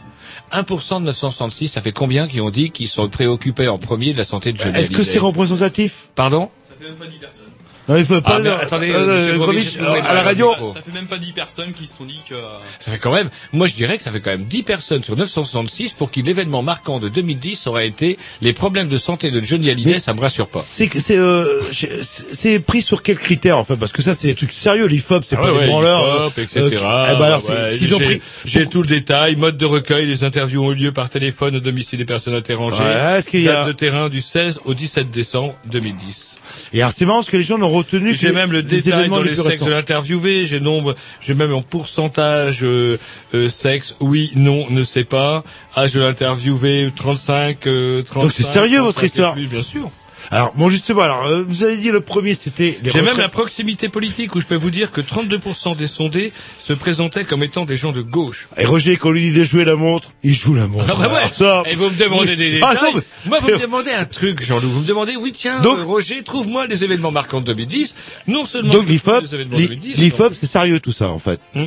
S1: 1% de 966, ça fait combien qui ont dit qu'ils sont préoccupés en premier de la santé de Johnny
S2: Est-ce que c'est représentatif?
S1: Pardon?
S4: Ça fait même pas 10 personnes.
S2: Non, il faut pas
S1: Ah, mais attendez,
S2: euh,
S1: monsieur Grovitch,
S2: Grovitch,
S1: vous pouvez
S2: à la radio.
S4: Ça fait même pas 10 personnes qui se sont dit que...
S1: Ça fait quand même, moi je dirais que ça fait quand même 10 personnes sur 966 pour qui l'événement marquant de 2010 aurait été les problèmes de santé de Johnny Hallyday,
S2: Mais
S1: ça me rassure pas.
S2: C'est c'est euh, c'est pris sur quels critères en fait parce que ça c'est des trucs sérieux l'IFOP c'est
S1: Ah
S2: pas
S1: ouais,
S2: des branleurs
S1: hip-hop, etc.
S2: euh, eh ben alors c'est-
S1: Ouais,
S2: s'ils ont
S1: j'ai-
S2: pris
S1: J'ai tout le détail, mode de recueil, les interviews ont eu lieu par téléphone au domicile des personnes interrogées.
S2: Ouais, est-ce qu'il y a-
S1: Date de terrain du 16 au 17 décembre 2010.
S2: Et alors c'est marrant parce que les gens n'ont retenu que
S1: J'ai même le détail dans
S2: les
S1: les sexes de l'interviewé, j'ai nombre, j'ai même en pourcentage euh, euh, sexe, oui, non, ne sais pas. Âge de l'interviewé, 35, euh, 35.
S2: Donc c'est sérieux, votre
S1: 35 et
S2: histoire.
S1: plus, bien sûr.
S2: Alors bon justement alors euh, vous avez dit le premier c'était
S1: J'ai même la proximité politique où je peux vous dire que 32% des sondés se présentaient comme étant des gens de gauche.
S2: et Roger quand on lui dit de jouer la montre il joue la montre
S1: Ah bah ouais.
S2: Alors ça
S1: Et vous me demandez des détails.
S2: Ah non, mais-
S1: Moi, vous me demandez un truc, Jean-Loup. Vous me demandez, oui, tiens,
S2: Donc-
S1: euh, Roger, trouve-moi les événements marquants de 2010. Non seulement
S2: donc l'IFOP,
S1: les événements de
S2: l'I-
S1: 2010,
S2: l'IFOP c'est sérieux tout ça en fait.
S1: Hmm.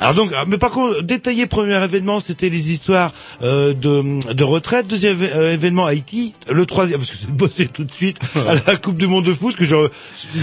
S2: Alors donc, ah, mais par contre, détaillé premier événement, c'était les histoires euh, de, de retraite. Deuxième euh, événement Haïti. Le troisième, parce que c'est de bosser tout de suite [laughs] à la Coupe du Monde de foot, que je.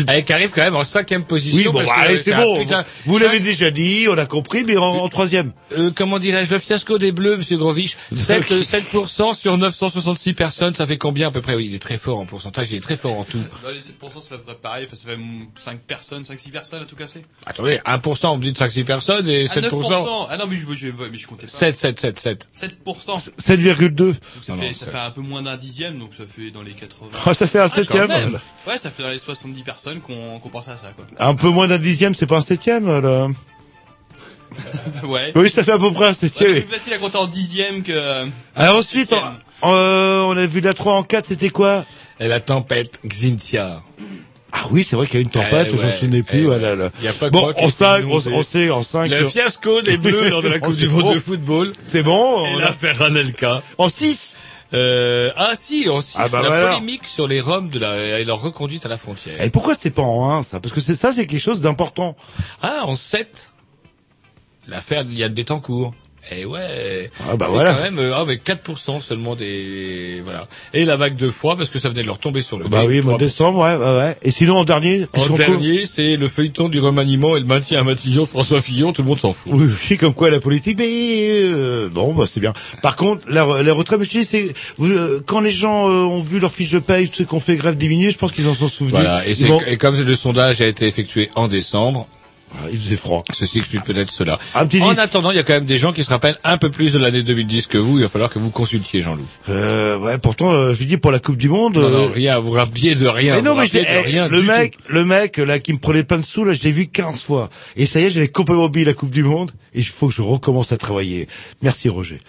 S1: Elle qui arrive quand même en cinquième position.
S2: Oui, bon,
S1: parce
S2: bah,
S1: que
S2: allez, c'est bon.
S1: putain-
S2: Vous
S1: cinq-
S2: l'avez déjà dit, on a compris, mais en, en troisième.
S1: Euh, comment dirais-je, le fiasco des Bleus, Monsieur Grovich, 7, euh, 7% sur 966 personnes, ça fait combien à peu près? Oui, il est très fort en pourcentage, il est très fort en tout.
S4: Dans les 7%, ça fait pareil, enfin, ça fait 5 personnes, 5-6 personnes à tout casser.
S1: Attendez, 1%, on me dit de 5-6 personnes et
S4: Ah,
S1: 7%.
S4: 9%. Ah non, mais je, je, mais je comptais pas.
S1: 7, 7, 7, 7.
S4: 7%.
S2: 7,2.
S4: Donc ça,
S1: Non,
S4: fait,
S1: non,
S4: ça fait un peu moins d'un dixième, donc ça fait dans les 80.
S2: Ah, ça fait un
S4: Ah,
S2: septième.
S4: Ouais, ça fait dans les 70 personnes qu'on qu'on pense à ça, quoi.
S2: Un peu moins d'un dixième, c'est pas un septième, là.
S4: ouais.
S2: Oui, ça fait à peu près un
S4: Ouais,
S2: septième.
S4: c'est plus facile à compter en dixième que...
S2: Alors ensuite, on, euh, on a vu la 3 en 4, c'était quoi?
S1: Et la tempête Xintia.
S2: Ah oui, c'est vrai qu'il y a une tempête,
S1: Eh
S2: je
S1: ouais,
S2: souvenais plus.
S1: eh
S2: voilà,
S1: ouais.
S2: là.
S1: Il y a pas que
S2: bon, en
S1: ai
S2: 5,
S1: été
S2: on, sait, en 5.
S1: Le fiasco des Bleus lors de la [laughs] Coupe du Monde de football.
S2: C'est bon.
S1: Et
S2: on a-
S1: l'affaire Anelka.
S2: En 6
S1: Euh, ah si, 6,
S2: Ah bah
S1: la
S2: voilà.
S1: polémique sur les Roms de la, et leur reconduite à la frontière.
S2: Et pourquoi c'est pas en 1, ça? Parce que c'est ça, c'est quelque chose d'important.
S1: Ah, en 7, l'affaire de Yann Bettencourt. Eh ouais,
S2: Ah bah
S1: c'est
S2: voilà.
S1: quand même euh, ah, avec 4% seulement des voilà et la vague de froid parce que ça venait de leur tomber sur le
S2: Bah oui, mois
S1: 3%.
S2: de décembre, ouais, ouais, ouais. Et sinon, en dernier
S1: En
S2: qu'on
S1: dernier, c'est le feuilleton du remaniement et le maintien à Matignon François Fillon, tout le monde s'en fout.
S2: Oui, oui, comme quoi la politique, mais euh, bon, bah c'est bien. Par contre, la, la retraite, je c'est vous, euh, quand les gens euh, ont vu leur fiche de paye, ceux qui ont fait grève diminuer, je pense qu'ils en sont souvenus.
S1: Voilà, et, c'est-
S2: vont-
S1: et comme le sondage a été effectué en décembre,
S2: Ah, il faisait froid.
S1: Ceci explique peut-être cela.
S2: Un petit
S1: en attendant, il y a quand même des gens qui se rappellent un peu plus de l'année 2010 que vous. Il va falloir que vous consultiez Jean-Loup.
S2: Euh, ouais, pourtant, euh, je lui dis pour la Coupe du Monde.
S1: Non, non,
S2: euh,
S1: rien. Vous rappeliez de rien.
S2: Mais non,
S1: vous
S2: mais je eh,
S1: rien
S2: le mec, le mec là qui me prenait plein de sous là, je l'ai vu 15 fois. Et ça y est, j'avais complètement oublié la Coupe du Monde et il faut que je recommence à travailler. Merci Roger.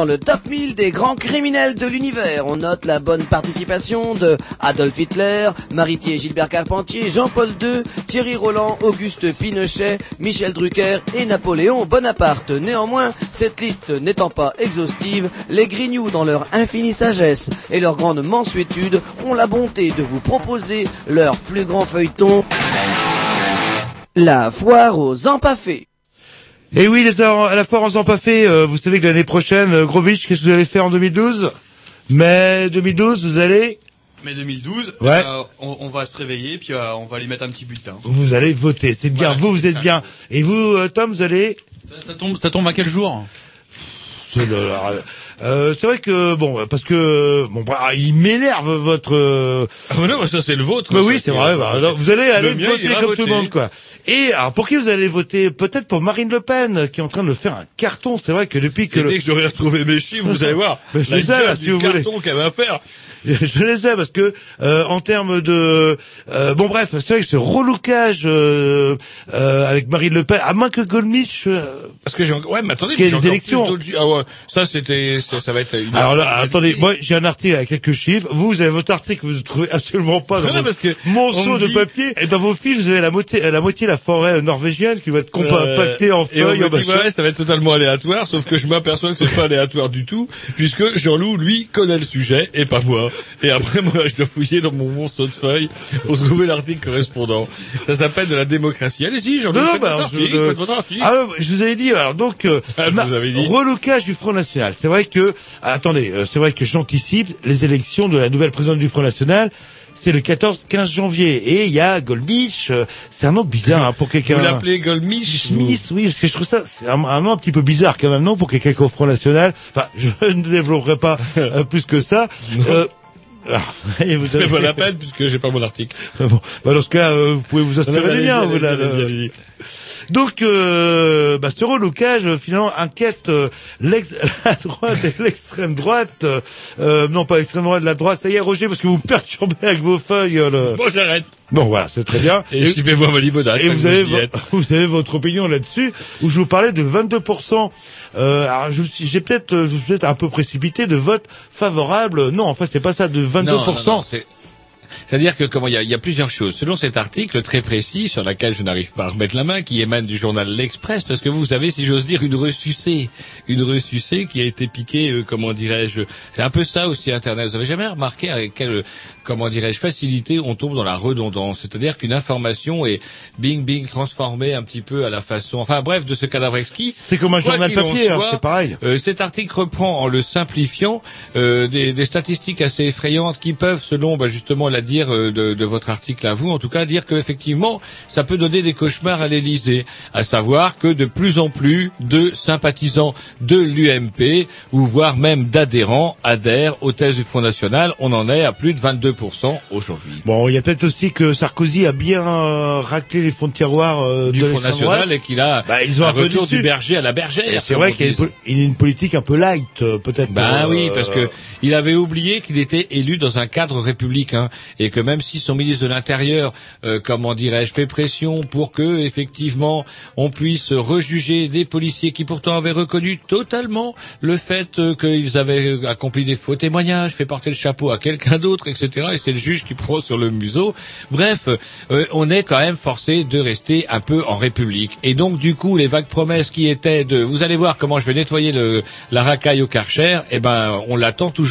S11: Dans le top 1000 des grands criminels de l'univers, on note la bonne participation de Adolf Hitler, Maritier Gilbert Carpentier, Jean-Paul II, Thierry Roland, Auguste Pinochet, Michel Drucker et Napoléon Bonaparte. Néanmoins, cette liste n'étant pas exhaustive, les grignoux dans leur infinie sagesse et leur grande mansuétude ont la bonté de vous proposer leur plus grand feuilleton, la foire aux empaffés.
S2: Et oui, les à la foire en pas fait. euh, vous savez que l'année prochaine, euh, Grovitch, qu'est-ce que vous allez faire en 2012 Mais 2012, vous allez,
S4: Mais 2012,
S2: Ouais.
S4: euh, on, on va se réveiller, puis euh, on va aller mettre un petit bulletin.
S2: vous allez voter. C'est bien.
S4: Voilà,
S2: vous, vous êtes
S4: ça.
S2: bien. Et vous, euh, Tom, vous allez?
S3: Ça, ça tombe, ça tombe à quel jour?
S2: C'est le- euh, c'est vrai que bon, parce que bon, bah, il m'énerve votre. euh,
S1: Ah bah non, ça c'est le vôtre.
S2: Bah
S1: ça,
S2: oui, c'est vrai.
S1: euh,
S2: bah, alors, vous allez aller
S1: le mien,
S2: voter comme tout le monde, quoi. Et alors, pour qui vous allez voter? Peut-être pour Marine Le Pen, qui est en train de faire un carton. C'est vrai que depuis que
S1: Et
S2: le...
S1: dès que j'aurai retrouvé mes chiffres, vous allez voir. [laughs]
S2: Mais je
S1: la
S2: les ai, là, si vous voulez.
S1: carton qu'elle va faire.
S2: Je, les ai parce que euh, en termes de euh, bon bref c'est vrai que ce relookage euh, euh, avec Marine Le Pen à moins que Goldmich euh,
S1: Parce que j'ai. Ouais, mais attendez, j'ai encore
S2: élections.
S1: plus Ah ouais, ça c'était, ça, ça va être une...
S2: alors là attendez moi j'ai un article avec quelques chiffres vous vous avez votre article vous ne trouvez absolument pas dans
S1: Non, parce que on
S2: monceau de
S1: dit-
S2: papier et dans vos fiches vous avez la moitié la moitié la forêt norvégienne qui va être
S1: Euh,
S2: compactée en
S1: et on
S2: feuilles en
S1: dit, ouais, ça va être totalement aléatoire, sauf que je m'aperçois que c'est pas aléatoire du tout, puisque Jean-Loup, lui, connaît le sujet, et pas moi. Et après, [laughs] moi, je dois fouiller dans mon monceau de feuilles pour trouver l'article correspondant. Ça s'appelle de la démocratie. Allez-y, Jean-Loup,
S2: Non,
S1: faites
S2: bah,
S1: votre
S2: je-
S1: article,
S2: euh,
S1: faites votre article.
S2: Ah, je vous avais dit, alors donc, euh,
S1: Ah, je vous avais dit.
S2: relocage du Front National. C'est vrai que, ah, attendez, euh, c'est vrai que j'anticipe les élections de la nouvelle présidente du Front National. C'est le 14-15 janvier. Et il y a Goldmich, euh, c'est un nom bizarre hein, pour quelqu'un...
S1: Vous l'appelez Goldmich
S2: Smith, oui, parce que je trouve ça, c'est un, un nom un petit peu bizarre quand même, non, pour quelqu'un qui est au Front National. Enfin, [laughs] je ne développerai pas euh, [laughs] plus que ça. Ah, [laughs] et vous avez-
S1: pas la peine, puisque j'ai pas mon article.
S2: Bon, bah dans ce cas, euh, vous pouvez vous inspirer des liens. Donc, euh, bah, ce relocage, euh, finalement, inquiète euh, l'ex- [laughs] la droite et l'extrême droite. euh, non, pas l'extrême droite, la droite. Ça y est, Roger, parce que vous me perturbez avec vos feuilles. euh, le-
S1: Bon, j'arrête.
S2: Bon, voilà, c'est très bien.
S1: Et ma limonade.
S2: Et vous avez, [laughs]
S1: vous
S2: avez votre opinion là-dessus, où je vous parlais de 22%. Euh, alors, je j'ai peut-être, je suis peut-être un peu précipité de vote favorable. Non, en fait, c'est pas ça, de 22%.
S1: Non, non, non, c'est- C'est-à-dire que comment il y a, il y a plusieurs choses. Selon cet article très précis sur lequel je n'arrive pas à remettre la main, qui émane du journal L'Express, parce que vous avez, si j'ose dire, une ressucée, une ressucée qui a été piquée, euh, comment dirais-je. C'est un peu ça aussi Internet. Vous avez jamais remarqué avec quelle, comment dirais-je, facilité on tombe dans la redondance. C'est-à-dire qu'une information est bing bing transformée un petit peu à la façon, enfin bref, de ce cadavre exquis.
S2: C'est comme un
S1: Quoi
S2: journal papier, hein, c'est pareil.
S1: euh, cet article reprend en le simplifiant euh, des, des statistiques assez effrayantes qui peuvent, selon bah, justement la dire euh, de, de votre article à vous, en tout cas dire qu'effectivement ça peut donner des cauchemars à l'Élysée, à savoir que de plus en plus de sympathisants de l'UMP ou voire même d'adhérents adhèrent aux thèses du Front National. On en est à plus de 22% aujourd'hui.
S2: Bon, il y a peut-être aussi que Sarkozy a bien euh, raclé les fonds de tiroir euh,
S1: Du
S2: de
S1: Front National et qu'il a
S2: Bah, ils ont
S1: un
S2: un
S1: retour du berger à la bergère.
S2: C'est vrai qu'il y a une, politique un peu light, euh, peut-être.
S1: Ben
S2: euh,
S1: oui, parce que il avait oublié qu'il était élu dans un cadre républicain et que même si son ministre de l'Intérieur, euh, comment dirais-je, fait pression pour que effectivement on puisse rejuger des policiers qui pourtant avaient reconnu totalement le fait euh, qu'ils avaient accompli des faux témoignages, fait porter le chapeau à quelqu'un d'autre, etc. Et c'est le juge qui prend sur le museau. Bref, euh, on est quand même forcé de rester un peu en République. Et donc du coup, les vagues promesses qui étaient de, vous allez voir comment je vais nettoyer le, la racaille au Karcher, eh ben on l'attend toujours.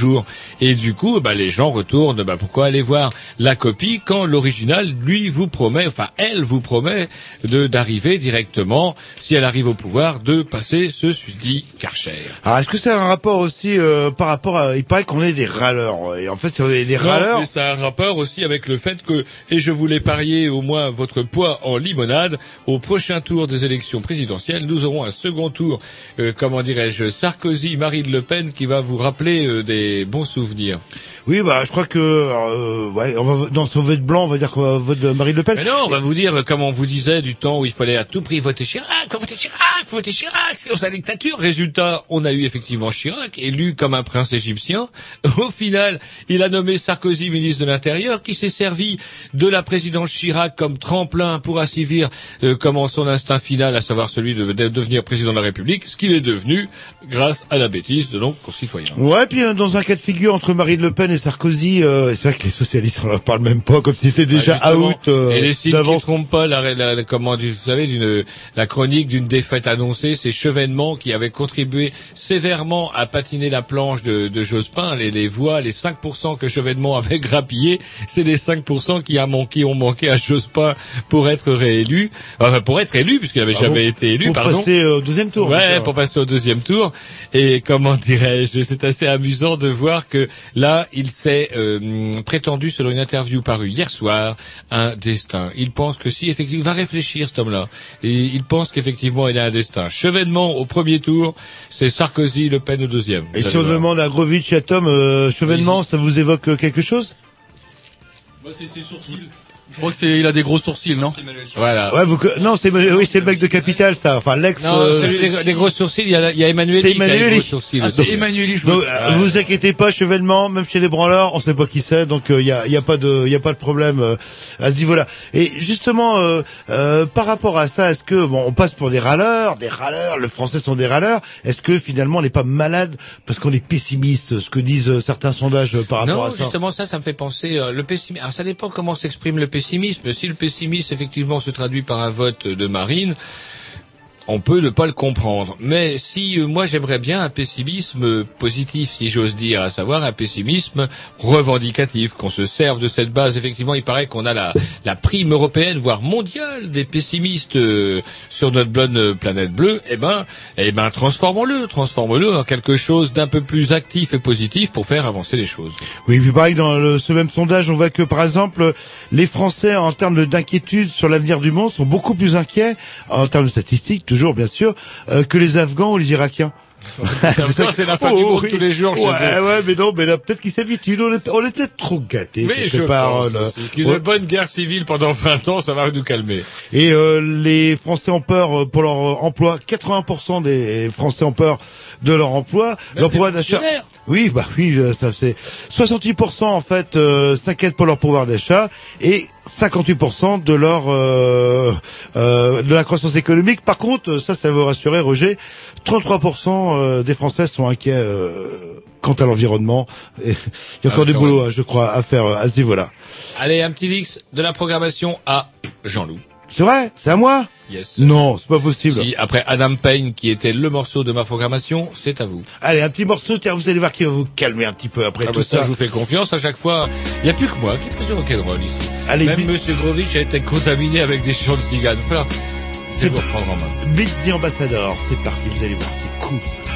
S1: Et du coup, ben, les gens retournent. Ben, pourquoi aller voir la copie quand l'original lui vous promet, enfin elle vous promet de d'arriver directement, si elle arrive au pouvoir, de passer ce susdit Karcher.
S2: Alors, est-ce que c'est un rapport aussi euh, par rapport à... Il paraît qu'on est des râleurs. Et en fait, c'est des, râleurs...
S1: a un rapport aussi avec le fait que, et je voulais parier au moins votre poids en limonade, au prochain tour des élections présidentielles, nous aurons un second tour, euh, comment dirais-je, Sarkozy, Marine Le Pen, qui va vous rappeler euh, des bons souvenirs.
S2: Oui, bah, je crois que... euh, ouais, on va dans son vote blanc, on va dire qu'on va voter Marine Le Pen.
S1: Mais non, on va vous dire, comme on vous disait, du temps où il fallait à tout prix voter Chirac, voter Chirac, voter Chirac, sinon c'est la dictature. Résultat, on a eu effectivement Chirac, élu comme un prince égyptien. Au final, il a nommé Sarkozy ministre de l'Intérieur, qui s'est servi de la présidence Chirac comme tremplin pour assouvir euh, comment son instinct final, à savoir celui de, de devenir président de la République, ce qu'il est devenu grâce à la bêtise de nos concitoyens.
S2: Ouais, puis euh, dans un cas de figure entre Marine Le Pen et Sarkozy, euh, c'est vrai que les socialistes on en parle même pas, comme si c'était déjà
S1: Ah,
S2: out euh,
S1: et les signes qui trompent pas la, la- la- comment vous savez d'une la chronique d'une défaite annoncée, c'est Chevènement qui avait contribué sévèrement à patiner la planche de, de Jospin, les, les voix, les 5% que Chevènement avait grappillé, c'est les 5% qui, a manqué, ont manqué à Jospin pour être réélu, enfin pour être élu puisqu'il n'avait
S2: Ah
S1: jamais
S2: bon
S1: été élu,
S2: Pour
S1: pardon.
S2: passer au deuxième tour.
S1: Ouais, pour passer au deuxième tour. Et comment dirais-je, c'est assez amusant de voir que là, il s'est euh, prétendu, selon une interview parue hier soir, un destin. Il pense que si, effectivement, il va réfléchir cet homme-là. Et il pense qu'effectivement, il a un destin. Chevènement au premier tour, c'est Sarkozy, Le Pen au deuxième.
S2: Et si on
S1: voir.
S2: demande à Grovitch et à Tom, euh, chevènement, ça vous évoque euh, quelque chose?
S3: Moi, c'est ses sourcils. Je crois que c'est, il a des gros sourcils, non
S1: Voilà.
S2: Ouais, vous, non, c'est oui, c'est le mec de Capital, ça. Enfin, l'ex.
S1: Non,
S2: euh,
S1: celui des, des gros sourcils, il y a, il y a Emmanuel
S2: C'est Emmanuel.
S3: Ah, c'est Emmanuel, je
S2: Donc,
S3: me
S2: euh, vous inquiétez pas, chevènement, même chez les branleurs, on sait pas qui c'est, donc il y, a, y a pas de, y a pas de problème euh, à ce niveau-là. Et justement, euh, euh, par rapport à ça, est-ce que bon, on passe pour des râleurs, des râleurs, les Français sont des râleurs. Est-ce que finalement, on n'est pas malade parce qu'on est pessimiste, ce que disent euh, certains sondages euh, par rapport
S1: Non,
S2: à ça?
S1: justement, ça, ça me fait penser euh, le pessimisme. Alors, ça dépend comment s'exprime le pessimisme. Si le pessimisme effectivement se traduit par un vote de Marine, on peut ne pas le comprendre. Mais si euh, moi j'aimerais bien un pessimisme positif, si j'ose dire, à savoir un pessimisme revendicatif, qu'on se serve de cette base. Effectivement, il paraît qu'on a la, la prime européenne, voire mondiale, des pessimistes euh, sur notre bonne planète bleue. Eh ben, eh ben, transformons-le, transformons-le en quelque chose d'un peu plus actif et positif pour faire avancer les choses.
S2: Oui, puis pareil, dans le- ce même sondage, on voit que, par exemple, les Français, en termes de- d'inquiétude sur l'avenir du monde, sont beaucoup plus inquiets, en termes de statistiques, bien sûr, euh, que les Afghans ou les Irakiens. [laughs]
S1: C'est la fin du monde tous les jours
S2: Oh, Ouais, ouais, mais non, mais là, peut-être qu'ils s'habituent. On est, on est peut-être trop gâtés,
S1: Mais je pense aussi qu'une
S2: ouais.
S1: bonne guerre civile pendant [laughs] 20 ans, ça va nous calmer.
S2: Et euh, les Français ont peur euh, pour leur euh, emploi. 80% des Français ont peur de leur emploi. Leur pouvoir d'achat. Oui, bah oui, ça c'est 68% en fait euh, s'inquiètent pour leur pouvoir d'achat et 58% de leur euh, euh, de la croissance économique. Par contre, ça, ça va vous rassurer, Roger. 33% euh, des Français sont inquiets euh, quant à l'environnement. Et [laughs] Il y a encore
S1: Ah,
S2: du
S1: quand
S2: boulot, hein, je crois, à faire à ce niveau-là.
S1: Allez, un petit mix de la programmation à Jean-Loup.
S2: C'est vrai C'est à moi
S1: Yes.
S2: Non, c'est pas possible.
S1: Si, après Adam Payne, qui était le morceau de ma programmation, c'est à vous.
S2: Allez, un petit morceau, tiens, vous allez voir qu'il va vous calmer un petit peu après
S1: Ah
S2: tout
S1: bah ça,
S2: ça.
S1: je vous fais confiance à chaque fois. Il n'y a plus que moi qui fais du rock'n'roll ici.
S2: Allez,
S1: Même
S2: bi-
S1: Monsieur Grovitch a été contaminé avec des chants de cigane. Voilà.
S2: C'est
S1: C'est vous reprendre en main.
S2: Beat the Ambassador, c'est parti, vous allez voir, c'est cool ça.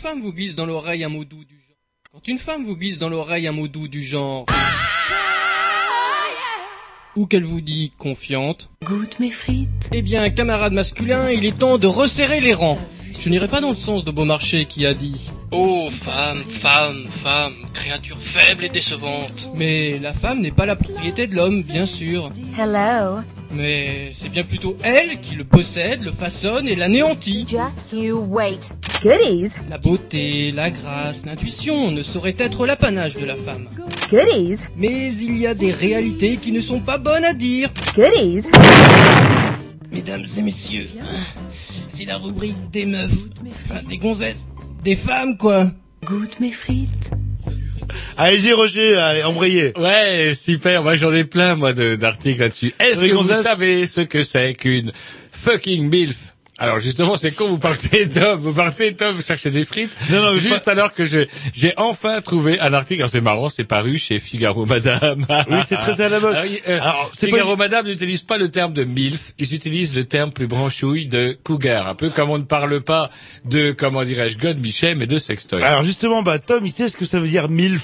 S7: Femme vous glisse dans l'oreille un mot doux du genre. Quand une femme vous glisse dans l'oreille un mot doux du genre. Ou qu'elle vous dit confiante.
S12: Goûte mes frites.
S7: Eh bien, camarade masculin, il est temps de resserrer les rangs. Je n'irai pas dans le sens de Beaumarchais qui a dit Oh, femme, femme, femme, créature faible et décevante. Mais la femme n'est pas la propriété de l'homme, bien sûr.
S12: Hello.
S7: Mais c'est bien plutôt elle qui le possède, le façonne et l'anéantit.
S12: Just you wait. Goodies.
S7: La beauté, la grâce, l'intuition ne sauraient être l'apanage de la femme.
S12: Goodies.
S7: Mais il y a des réalités qui ne sont pas bonnes à dire.
S12: Goodies.
S7: Mesdames et messieurs, c'est la rubrique des meufs, enfin des gonzesses, des femmes quoi.
S12: Goûte mes frites.
S2: Allez-y, Roger, allez, embrayez.
S1: Ouais, super. Moi, j'en ai plein, moi, de- d'articles là-dessus. Est-ce que vous savez ce que c'est qu'une fucking milf? Alors justement, c'est quand vous partez, Tom, vous partez, Tom, vous cherchez des frites.
S2: Non, non,
S1: juste alors que je, j'ai enfin trouvé un article. Alors c'est marrant, c'est paru chez Figaro Madame.
S2: Oui, c'est très à la mode.
S1: Alors, il- euh,
S2: Alors,
S1: Figaro
S2: pas-
S1: Madame n'utilise pas le terme de milf, ils utilisent le terme plus branchouille de cougar. Un peu comme on ne parle pas de, comment dirais-je, God Michel, mais de sextoy.
S2: Alors justement, bah Tom, il sait ce que ça veut dire MILF.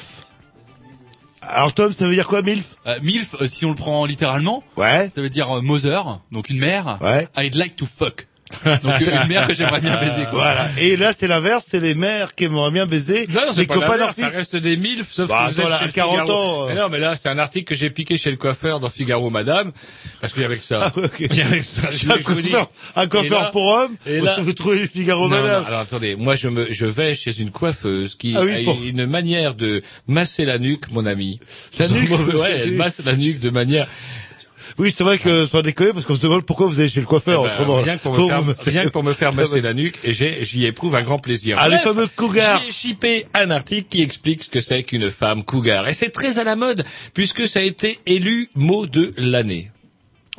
S2: Alors Tom, ça veut dire quoi MILF?
S3: Euh, MILF, euh, si on le prend littéralement,
S2: Ouais.
S3: ça veut dire euh, mother, donc une mère.
S2: Ouais.
S3: I'd like to fuck. Donc euh, une mère que j'aimerais bien baiser. Quoi.
S2: Voilà. Et là, c'est l'inverse, c'est les mères qui aimeraient bien baiser
S1: Non, c'est
S2: les
S1: pas
S2: copains leur
S1: ça reste des milfs, sauf
S2: Bah,
S1: que vous êtes
S2: là,
S1: chez
S2: à 40
S1: Figaro.
S2: ans, euh.
S1: Mais non, mais là, c'est un article que j'ai piqué chez le coiffeur dans Figaro Madame, parce qu'il y avait que ça.
S2: Ah, ok.
S1: Il y avait que ça, je
S2: Un coiffeur, un coiffeur
S1: là-
S2: pour hommes,
S1: et là-
S2: vous trouvez Figaro
S1: Non,
S2: Madame.
S1: non, alors attendez, moi je me, je vais chez une coiffeuse qui
S2: Ah oui,
S1: a
S2: pour-
S1: une manière de masser la nuque, mon ami.
S2: La nuque, [laughs]
S1: ouais, elle masse la nuque de manière.
S2: Oui, c'est vrai que sans déconner, parce qu'on se demande pourquoi vous allez chez le coiffeur,
S1: Eh ben,
S2: autrement.
S1: rien, que pour me faire, rien que pour me faire [laughs] masser la nuque, et j'y éprouve un grand plaisir.
S2: Ah,
S1: Bref,
S2: fameux cougars.
S1: J'ai chippé un article qui explique ce que c'est qu'une femme cougar. Et c'est très à la mode, puisque ça a été élu mot de l'année.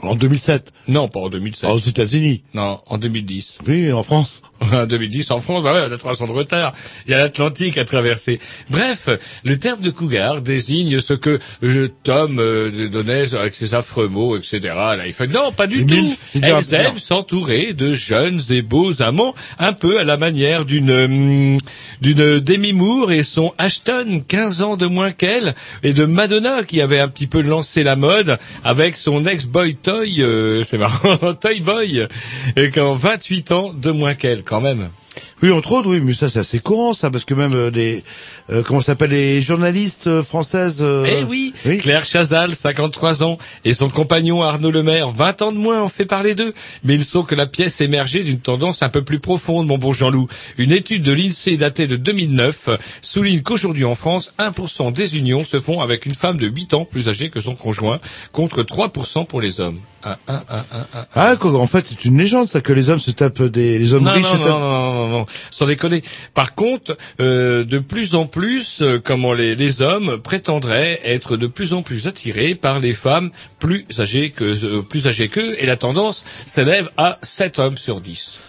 S2: En 2007.
S1: Non, pas en 2007.
S2: Aux États-Unis.
S1: Non, en 2010.
S2: Oui, en France.
S1: En 2010 en France, bah ouais, on a 300 de retard. Il y a l'Atlantique à traverser. Bref, le terme de cougar désigne ce que je, Tom euh, donnait avec ses affreux mots, etc. Là, il fait non, pas du tout. Elles aiment s'entourer de jeunes et beaux amants, un peu à la manière d'une hum, d'une Demi Moore et son Ashton, 15 ans de moins qu'elle, et de Madonna qui avait un petit peu lancé la mode avec son ex-boy Toy, euh, c'est marrant, [laughs] Toy Boy, et qu'en 28 ans de moins qu'elle quand
S2: Oui, entre autres, oui, mais ça c'est assez courant, ça, parce que même euh, des, euh, comment s'appelle, les journalistes euh, françaises. euh,
S1: Eh oui, Claire Chazal, 53 ans, et son compagnon Arnaud Lemaire, 20 ans de moins, on fait parler d'eux. Mais ils sont que la pièce émergée d'une tendance un peu plus profonde, mon bon Jean-Loup. Une étude de l'INSEE datée de 2009 souligne qu'aujourd'hui en France, 1% des unions se font avec une femme de 8 ans plus âgée que son conjoint, contre 3% pour les hommes. Ah, ah, ah, ah, ah.
S2: Ah, quoi, en fait, c'est une légende, ça, que les hommes se tapent des, les hommes
S1: Non,
S2: riches
S1: non,
S2: se
S1: non,
S2: tapent.
S1: non, non, non, non, sans déconner. Par contre, euh, de plus en plus, euh, comment les, les hommes prétendraient être de plus en plus attirés par les femmes plus âgées que euh, plus âgées qu'eux, et la tendance s'élève à 7 hommes sur 10.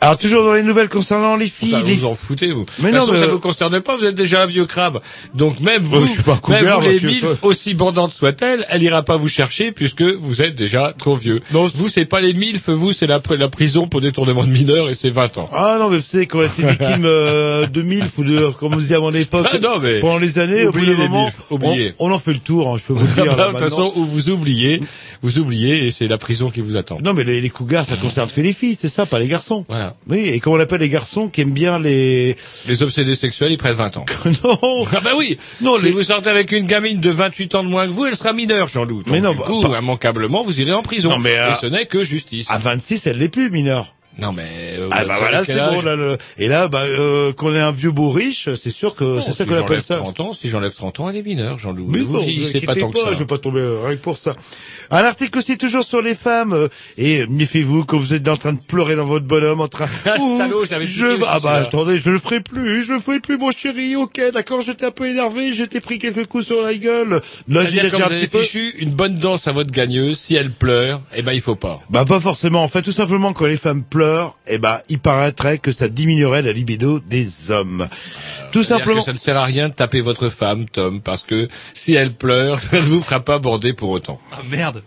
S2: Alors, toujours dans les nouvelles concernant les filles.
S1: Ça,
S2: les-
S1: vous en foutez, vous.
S2: Mais
S1: de
S2: non,
S1: façon,
S2: mais-
S1: ça vous concerne pas, vous êtes déjà un vieux crabe. Donc même vous,
S2: Euh, je suis pas un
S1: même vous, les milfs, aussi bandantes soient-elles, elle ira pas vous chercher puisque vous êtes déjà trop vieux. vous, c'est pas les milfs, vous, c'est la, la prison pour détournement de mineurs et c'est 20 ans.
S2: Ah non, mais vous savez, quand on était [laughs] victime euh, de MILF ou de, comme on disait avant l'époque,
S1: Ah non, mais
S2: pendant les années, au bout
S1: oubliez les
S2: moment,
S1: oubliez.
S2: on, on en fait le tour, hein, je peux vous
S1: Ah [laughs]
S2: dire.
S1: bah, de toute façon, où vous oubliez, vous oubliez et c'est la prison qui vous attend.
S2: Non, mais les, les cougars, ça concerne que les filles, c'est ça, pas les garçons.
S1: Voilà.
S2: Oui, et comment on appelle les garçons qui aiment bien les...
S1: Les obsédés sexuels, ils prennent 20 ans. [laughs]
S2: non
S1: Ah bah oui
S2: Non,
S1: Si
S2: les-
S1: vous sortez avec une gamine de 28 ans de moins que vous, elle sera mineure, Jean-Loup. Donc,
S2: Mais non,
S1: du
S2: bah,
S1: coup,
S2: pas-
S1: immanquablement, vous irez en prison.
S2: Non, mais, euh,
S1: Et ce n'est que justice.
S2: À 26, elle l'est plus, mineure.
S1: Non, mais... euh,
S2: Ah bah voilà, c'est bon. Là, le... Et là, bah, euh, qu'on est un vieux beau riche, c'est sûr que c'est ça
S1: si
S2: qu'on appelle
S1: j'enlève
S2: ça.
S1: 30 ans, si j'enlève 30 ans, elle est mineure, Jean-Loup.
S2: Mais
S1: vous vieillissez
S2: vous
S1: pas tant que ça.
S2: je vais pas tomber euh, rien que pour ça. Un article aussi toujours sur les femmes. euh, et méfiez-vous quand vous êtes en train de pleurer dans votre bonhomme, en train.
S1: Ah, [laughs] salaud, je l'avais
S2: je Ah bah attendez, je le ferai plus, je le ferai plus, mon chéri. Ok, d'accord, j'étais un peu énervé, je t'ai pris quelques coups sur la gueule. Là, j'ai un petit peu.
S1: fichu une bonne danse à votre gagneuse, si elle pleure, eh ben, il faut pas.
S2: Bah pas forcément. En fait, tout simplement quand les femmes pleurent, eh ben il paraîtrait que ça diminuerait la libido des hommes. Tout simplement.
S1: que ça ne sert à rien de taper votre femme, Tom, parce que si elle pleure, [laughs] ça ne vous fera pas bander pour autant.
S3: Ah merde.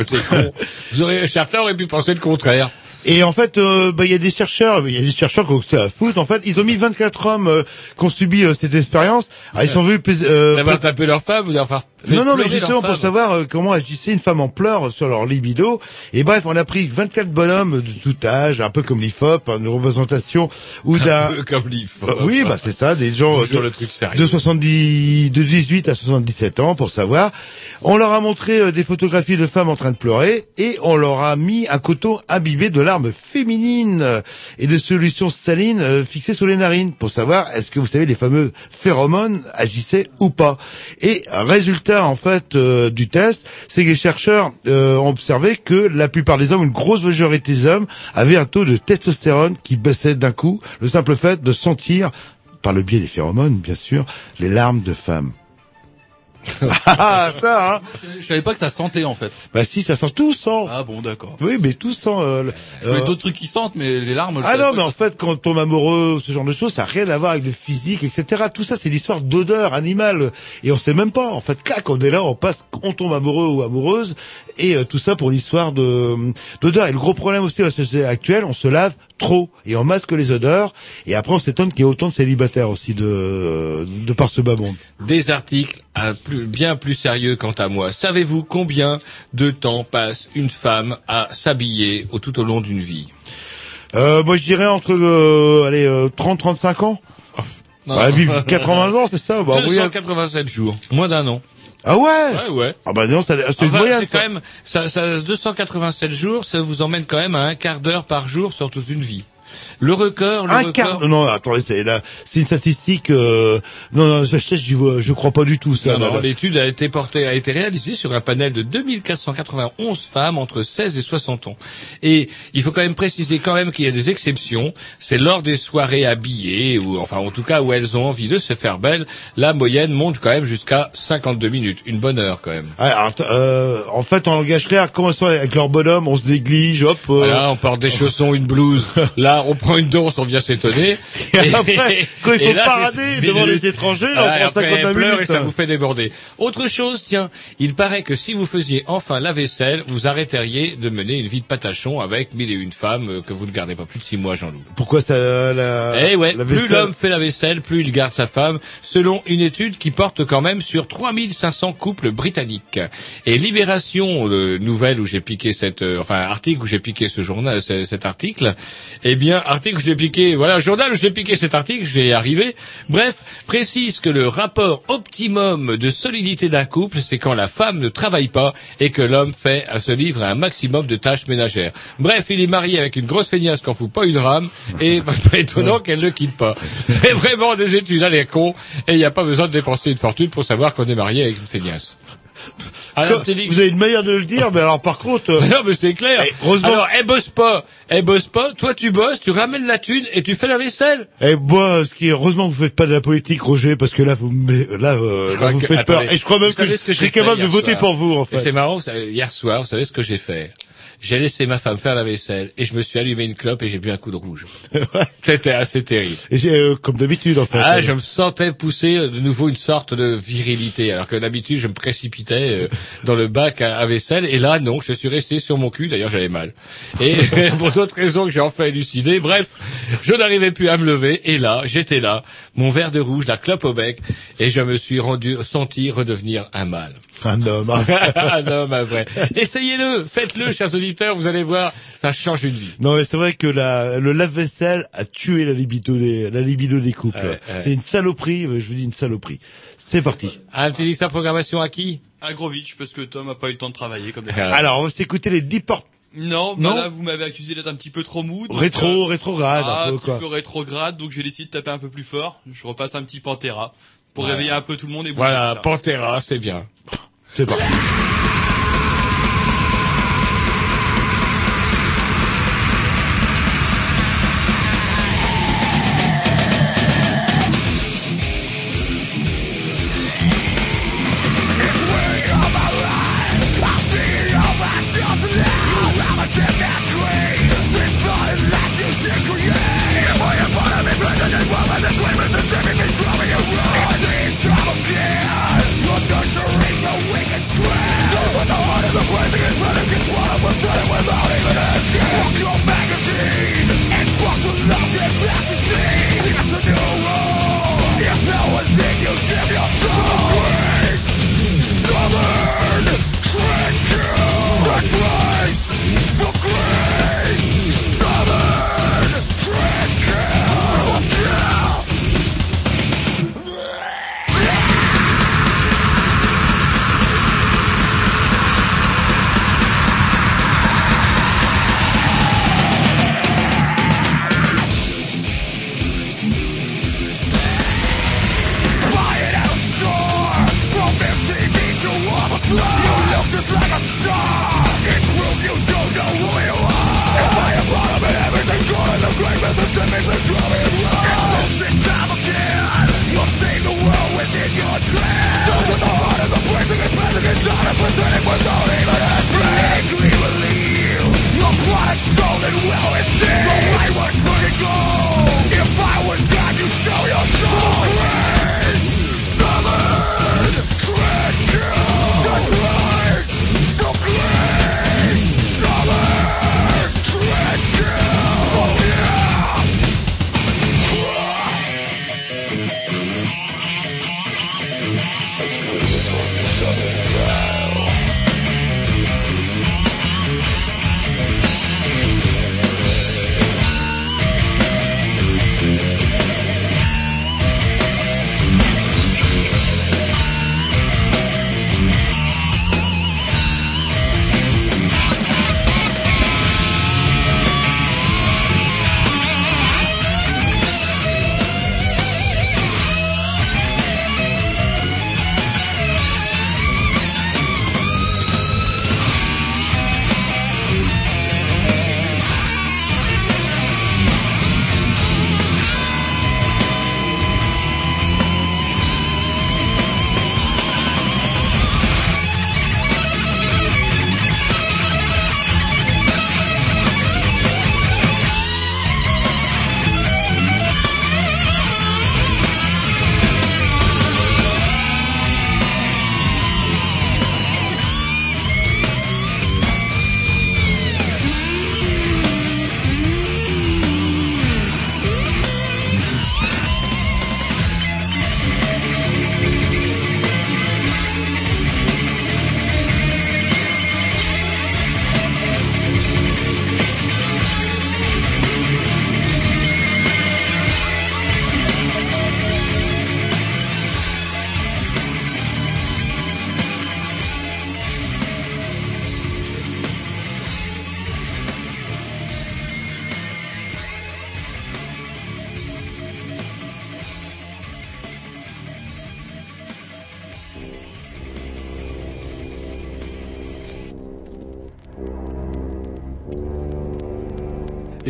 S1: C'est con. Vous auriez, certains auraient pu penser le contraire.
S2: Et en fait, euh, bah, il y a des chercheurs, il y a des chercheurs qui ont à foutre. En fait, ils ont mis 24 hommes euh, qui ont subi euh, cette expérience. Ah, ils sont vus. Euh,
S1: D'avoir tapé leur femme ou d'avoir fait
S2: non, non, mais justement pour savoir euh, comment agissait une femme en pleurs sur leur libido. Et bref, on a pris 24 bonhommes de tout âge, un peu comme l'IFOP, hein, une représentation ou d'un.
S1: Un peu comme l'IFOP.
S2: Euh, oui, bah c'est ça, des gens euh, de,
S1: le truc sérieux.
S2: de 70, de 18 à 77 ans pour savoir. On leur a montré euh, des photographies de femmes en train de pleurer et on leur a mis un coton imbibé de larmes féminines euh, et de solutions salines euh, fixées sur les narines pour savoir est-ce que vous savez les fameux phéromones agissaient ou pas. Et résultat en fait euh, du test, c'est que les chercheurs euh, ont observé que la plupart des hommes, une grosse majorité des hommes, avaient un taux de testostérone qui baissait d'un coup. Le simple fait de sentir par le biais des phéromones, bien sûr, les larmes de femmes. [laughs] ah, ça, hein
S3: Je savais pas que ça sentait en fait.
S2: Bah si, ça sent tout sent.
S3: Ah bon, d'accord.
S2: Oui, mais tout sent. euh, euh,
S3: d'autres trucs qui sentent, mais les larmes. je
S2: ah non, mais en fait, quand on tombe amoureux, ce genre de choses, ça n'a rien à voir avec le physique, etc. Tout ça, c'est l'histoire d'odeur animale. Et on sait même pas. En fait, clac, on est là, on passe, on tombe amoureux ou amoureuse. Et euh, tout ça pour l'histoire de d'odeur. Et le gros problème aussi de la société actuelle, on se lave trop et on masque les odeurs. Et après, on s'étonne qu'il y ait autant de célibataires aussi de, de par ce bas monde.
S1: Des articles un plus- bien plus sérieux quant à moi. Savez-vous combien de temps passe une femme à s'habiller au, tout au long d'une vie?
S2: Euh, moi, je dirais entre euh, allez, 30-35 ans.
S1: Non.
S2: Ouais, vivre [laughs] 80 ans, c'est ça bah, oui,
S1: 287 jours, moins d'un an.
S2: Ah ouais
S1: Ouais, ouais.
S2: Ah bah non, ça- c'est une
S1: Enfin,
S2: moyenne.
S1: c'est
S2: ça.
S1: quand même, ça, ça, 287 jours, ça vous emmène quand même à un quart d'heure par jour sur toute une vie. Le record, le
S2: Un
S1: record.
S2: quart. Non, non, attendez, c'est là, c'est une statistique. Euh... Non, non, je, je, je, je crois pas du tout ça.
S1: Non, non, l'étude a été portée, a été réalisée sur un panel de 2491 femmes entre 16 et 60 ans. Et il faut quand même préciser quand même qu'il y a des exceptions. C'est lors des soirées habillées, ou enfin en tout cas où elles ont envie de se faire belles, la moyenne monte quand même jusqu'à 52 minutes. Une bonne heure quand même.
S2: Ah, alors, euh, en fait, en langage clair, comment ça avec leur bonhomme, on se néglige, hop. euh,
S1: Voilà, on porte des chaussons, une blouse. [laughs] Là, on prend une danse, on vient s'étonner. [laughs]
S2: Et après, quand il faut
S1: là,
S2: parader
S1: c'est
S2: devant les étrangers, là, on
S1: Voilà, et
S2: prend
S1: après,
S2: 59
S1: elle pleure
S2: minutes.
S1: et ça vous fait déborder. Autre chose, tiens, il paraît que si vous faisiez enfin la vaisselle, vous arrêteriez de mener une vie de patachon avec mille et une femmes euh, que vous ne gardez pas plus de six mois, Jean-Loup.
S2: Pourquoi ça, la,
S1: Eh ouais,
S2: la
S1: plus l'homme fait la vaisselle, plus il garde sa femme, selon une étude qui porte quand même sur 3500 couples britanniques. Et Libération, le nouvelle où j'ai piqué cette, euh, enfin article où j'ai piqué ce journal, ce- cet article, eh bien article j'ai piqué, voilà, journal où j'ai piqué cet article, j'ai arrivé. Bref, précise que le rapport optimum de solidité d'un couple, c'est quand la femme ne travaille pas et que l'homme fait à se livre un maximum de tâches ménagères. Bref, il est marié avec une grosse feignasse qu'en fout pas une rame et [laughs] pas étonnant qu'elle ne quitte pas. C'est vraiment des études à les cons et il n'y a pas besoin de dépenser une fortune pour savoir qu'on est marié avec une feignasse. Alors,
S2: Comme- Vous avez une manière de le dire, mais alors par contre. euh,
S1: Mais [laughs] non, mais c'est clair.
S2: Eh, heureusement-
S1: Alors, elle bosse pas. Elle bosse pas. Toi, tu bosses, tu ramènes la thune et tu fais la vaisselle.
S2: Eh moi, ce qui est heureusement que vous faites pas de la politique, Roger, parce que là vous me, là, euh, là, vous
S1: que-
S2: faites peur. Et je crois même que, je
S1: que
S2: serais capable de voter
S1: soir
S2: pour vous en
S1: Et
S2: fait.
S1: C'est marrant, vous savez, hier soir, vous savez ce que j'ai fait J'ai laissé ma femme faire la vaisselle et je me suis allumé une clope et j'ai bu un coup de rouge. [laughs] C'était assez terrible.
S2: Et j'ai, euh, comme d'habitude en fait.
S1: Ah,
S2: Euh,
S1: je me sentais pousser de nouveau une sorte de virilité, alors que d'habitude je me précipitais euh, [laughs] dans le bac à, à vaisselle, et là non, je suis resté sur mon cul, d'ailleurs j'avais mal. Et [laughs] pour d'autres raisons que j'ai enfin élucidées, bref, je n'arrivais plus à me lever, et là, j'étais là, mon verre de rouge, la clope au bec, et je me suis rendu, senti redevenir un mâle.
S2: Un homme. hein. [laughs]
S1: un homme, un vrai. Essayez-le, faites-le, chers auditeurs, vous allez voir, ça change une vie.
S2: Non mais c'est vrai que la, le lave-vaisselle a tué la libido des, la libido des couples.
S1: Ouais, ouais.
S2: C'est une saloperie, mais je vous dis une saloperie. C'est parti.
S1: Un petit sa programmation à qui?
S4: Agrovitch, parce que Tom a pas eu le temps de travailler comme
S1: Ah.
S2: Alors on va s'écouter les 10 portes
S4: Non, bah
S2: Non.
S4: là, vous m'avez accusé d'être un petit peu trop mou. donc,
S2: rétro,
S4: euh,
S2: rétrograde
S4: ah,
S2: un peu
S4: petit
S2: quoi.
S4: peu rétrograde, donc j'ai décidé de taper un peu plus fort. Je repasse un petit Pantera pour
S1: Ouais.
S4: réveiller un peu tout le monde et bouger
S1: Voilà,
S4: ça.
S1: Pantera, c'est bien.
S2: C'est parti.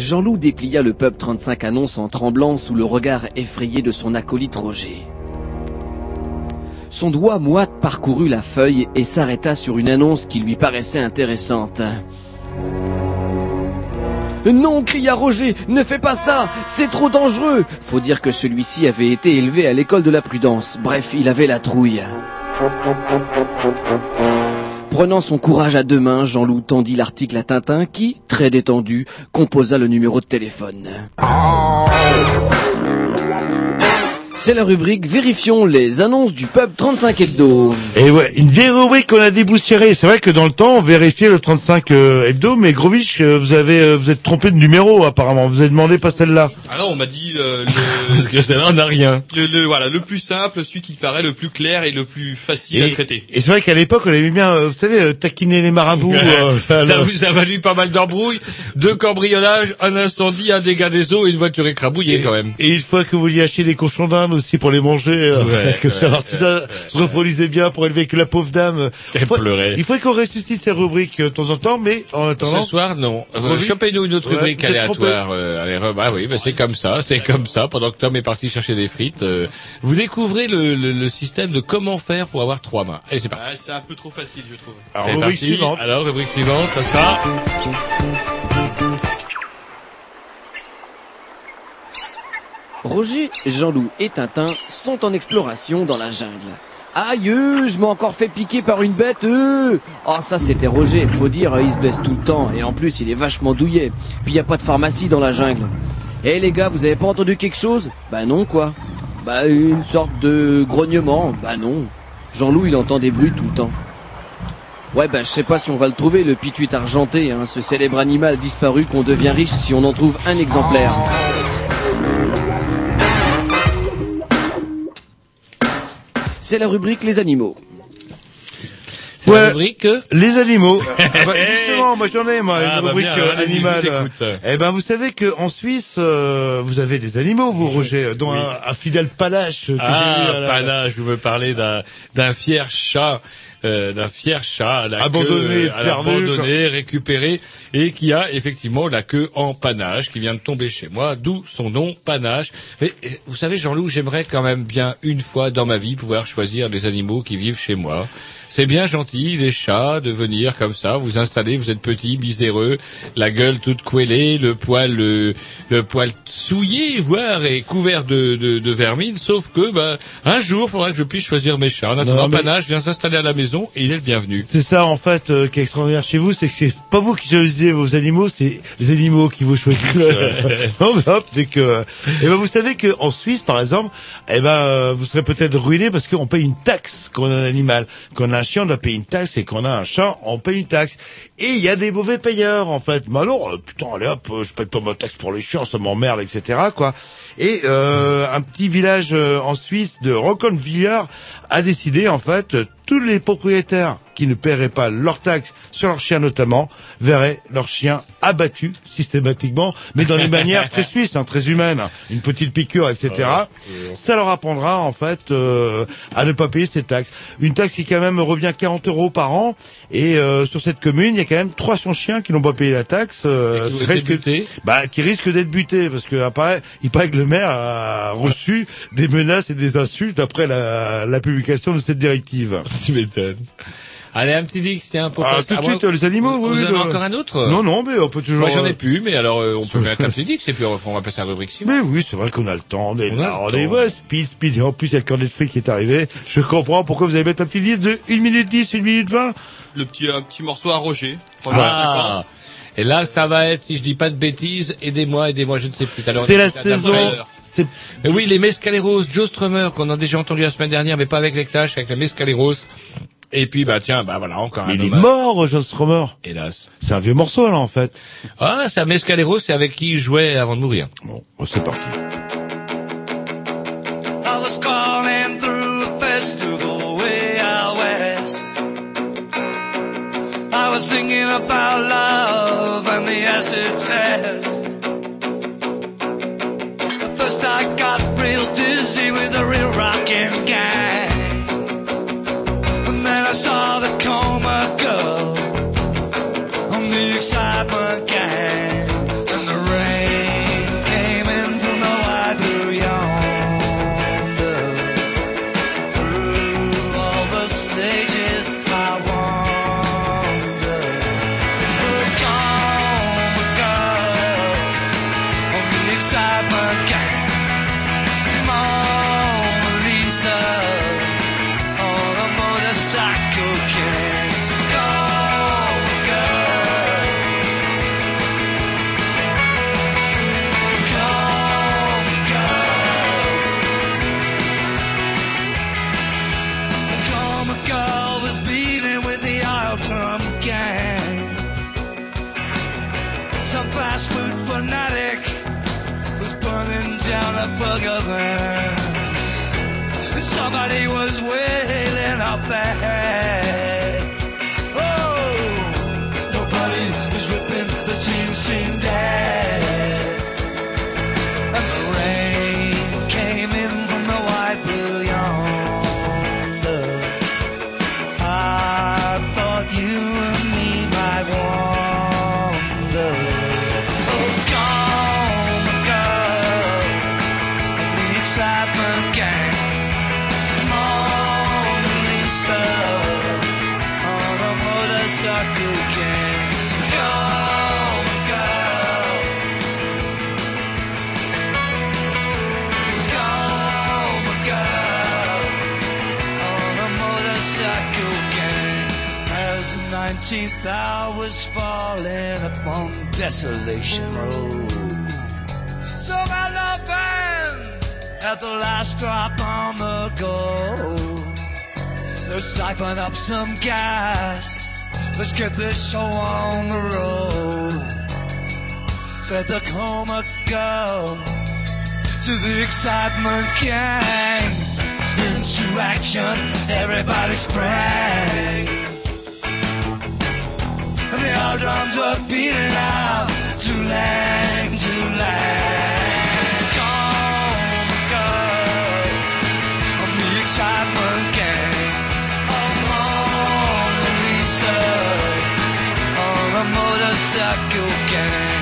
S11: Jean-Loup déplia le pub 35 annonces en tremblant sous le regard effrayé de son acolyte Roger. Son doigt moite parcourut la feuille et s'arrêta sur une annonce qui lui paraissait intéressante. Non, cria Roger, ne fais pas ça, c'est trop dangereux. Faut dire que celui-ci avait été élevé à l'école de la prudence. Bref, il avait la trouille. Prenant son courage à deux mains, Jean-Loup tendit l'article à Tintin qui, très détendu, composa le numéro de téléphone. C'est la rubrique Vérifions les annonces du pub 35 hebdo.
S2: Et ouais, une vieille rubrique qu'on a déboussiérée. C'est vrai que dans le temps, on vérifiait le 35 euh, hebdo, mais Grovich, euh, vous avez, euh, vous êtes trompé de numéro apparemment. Vous avez demandé pas celle-là.
S4: Ah non, on m'a dit euh, le, [laughs]
S1: Parce que celle-là, on n'a rien.
S4: le, le- voilà, le plus simple, celui qui paraît le plus clair et le plus facile à traiter.
S2: Et c'est vrai qu'à l'époque, on aimait bien, euh, vous savez, euh, taquiner les marabouts. [laughs] euh,
S1: ça,
S2: le-
S1: vous a valu pas mal d'embrouilles, deux cambriolages, un incendie, un dégât des eaux et une voiture écrabouillée quand même.
S2: Et une fois que vous acheter des cochons aussi pour les manger, euh,
S1: Ouais, [laughs]
S2: que
S1: ouais,
S2: ça, si ça se reproduisait bien pour élever que la pauvre dame.
S1: Elle
S2: faut-
S1: pleurait.
S2: Il faudrait qu'on ressuscite ces rubriques euh, de temps en temps, mais en attendant.
S1: Ce soir, non. Euh,
S2: Rubrique
S1: Chopez-nous une autre
S2: Ouais,
S1: rubrique aléatoire. Euh, allez, bah oui, bah c'est comme ça, c'est comme ça. Pendant que Tom est parti chercher des frites, euh, vous découvrez le, le, le système de comment faire pour avoir trois mains. Et c'est parti.
S4: Ah, c'est un peu trop facile, je trouve.
S2: Alors, rubrique
S1: parti.
S2: suivante.
S1: Alors, rubrique suivante, ça sera...
S11: Roger, Jean-Loup et Tintin sont en exploration dans la jungle. Aïe, euh, je m'ai encore fait piquer par une bête. Euh. Oh, ça c'était Roger, faut dire, euh, il se blesse tout le temps et en plus il est vachement douillet. Puis y a pas de pharmacie dans la jungle. Eh les gars, vous avez pas entendu quelque chose? Bah non quoi. Bah une sorte de grognement. Bah non. Jean-Loup il entend des bruits tout le temps. Ouais bah je sais pas si on va le trouver le pituit argenté, hein, ce célèbre animal disparu qu'on devient riche si on en trouve un exemplaire. C'est la rubrique les animaux.
S1: C'est
S2: Ouais.
S1: la rubrique...
S2: Les animaux. [laughs] Ah bah, justement, moi j'en ai moi
S1: Ah,
S2: une
S1: bah,
S2: rubrique
S1: bien,
S2: euh, animale.
S1: je.
S2: Eh ben vous savez que en Suisse, euh, vous avez des animaux, vous Roger, dont un, un fidèle que j'ai
S1: Ah,
S2: eu à la-
S1: panache, vous me parlez d'un d'un fier chat, euh, d'un fier chat à la
S2: Abandonné,
S1: queue, à
S2: perdu,
S1: abandonné, récupéré, et qui a effectivement la queue en panache, qui vient de tomber chez moi, d'où son nom panache. Mais euh, vous savez, Jean-Loup, j'aimerais quand même bien une fois dans ma vie pouvoir choisir des animaux qui vivent chez moi. C'est bien gentil, les chats, de venir comme ça, vous installer, vous êtes petit, miséreux, la gueule toute couellée, le poil, le, le poil souillé, voire, et couvert de, de, de vermine, sauf que, bah, un jour, faudra que je puisse choisir mes chats. En attendant,
S2: mais-
S1: Panache vient s'installer à la maison et il est le bienvenu.
S2: C'est ça en fait euh, qui est extraordinaire chez vous, c'est que c'est pas vous qui choisissez vos animaux, c'est les animaux qui vous choisissent. non, [laughs] mais hop, dès que. Et ben vous savez que en Suisse par exemple, eh ben euh, vous serez peut-être ruiné parce qu'on paye une taxe quand on a un animal. Quand on a un chien, on doit payer une taxe et quand on a un chat, on paye une taxe. Et il y a des mauvais payeurs en fait. Mais alors, euh, putain, allez hop, euh, je paye pas ma taxe pour les chiens, ça m'emmerde, etc. Et euh, un petit village euh, en Suisse de Roconvillard a décidé en fait tous les propriétaires qui ne paieraient pas leurs taxes sur leurs chiens notamment verraient leurs chiens abattus systématiquement, mais dans une manière [laughs] très suisse, hein, très humaine, une petite piqûre, etc. Ça leur apprendra en fait euh, à ne pas payer ces taxes. Une taxe qui quand même revient 40 euros par an, et euh, sur cette commune, il y a quand même 300 chiens qui n'ont pas payé la taxe, euh,
S1: Et qui butés
S2: bah, qui risquent d'être butés, parce que il paraît que le maire a reçu des menaces et des insultes après la, la publication de cette directive. [laughs]
S1: Tu m'étonnes. Allez, un petit Dix, tiens, pour
S2: Ah, tout de suite, les animaux,
S1: Vous
S2: oui,
S1: en avez encore un autre?
S2: Non, non, mais on peut toujours...
S1: Moi, j'en ai
S2: euh,
S1: plus, mais alors, euh, on peut [laughs] mettre un petit Dix et puis on va passer à la rubrique suivante.
S2: Mais oui, c'est vrai qu'on a le temps, on est là,
S1: le
S2: on
S1: temps.
S2: est, ouais, speed, speed, et en plus, il y a le cornet de fric qui est arrivé. Je comprends pourquoi vous allez mettre un petit liste de 1 minute 10, 1 minute 20.
S4: Le petit, un petit morceau à Roger.
S1: Ah. Et là, ça va être, si je dis pas de bêtises, aidez-moi, aidez-moi, je ne sais plus.
S2: C'est la saison, c'est,
S1: Mais oui, les Mescaleros, Joe Strummer, qu'on a déjà entendu la semaine dernière, mais pas avec les Clash, avec les Mescaleros. Et puis, bah, tiens, bah, voilà, encore
S2: mais
S1: un
S2: il est mort, John Stromer.
S1: Hélas.
S2: C'est un vieux morceau, là, en fait.
S1: Ah, c'est un Mescaleros, c'est avec qui il jouait avant de mourir.
S2: Bon, c'est parti.
S13: I was was thinking about love and the acid test. At first I got real dizzy with the real rockin' gang. And then I saw the coma girl on the excitement 14th I was falling upon Desolation Road. So my love band at the last drop on the go. Let's siphon up some gas. Let's get this show on the road. Said the coma girl to the excitement gang. Into action, everybody sprang our drums are beating out to lang, to lang. Conquer on the excitement gang of Mona Lisa on a motorcycle gang.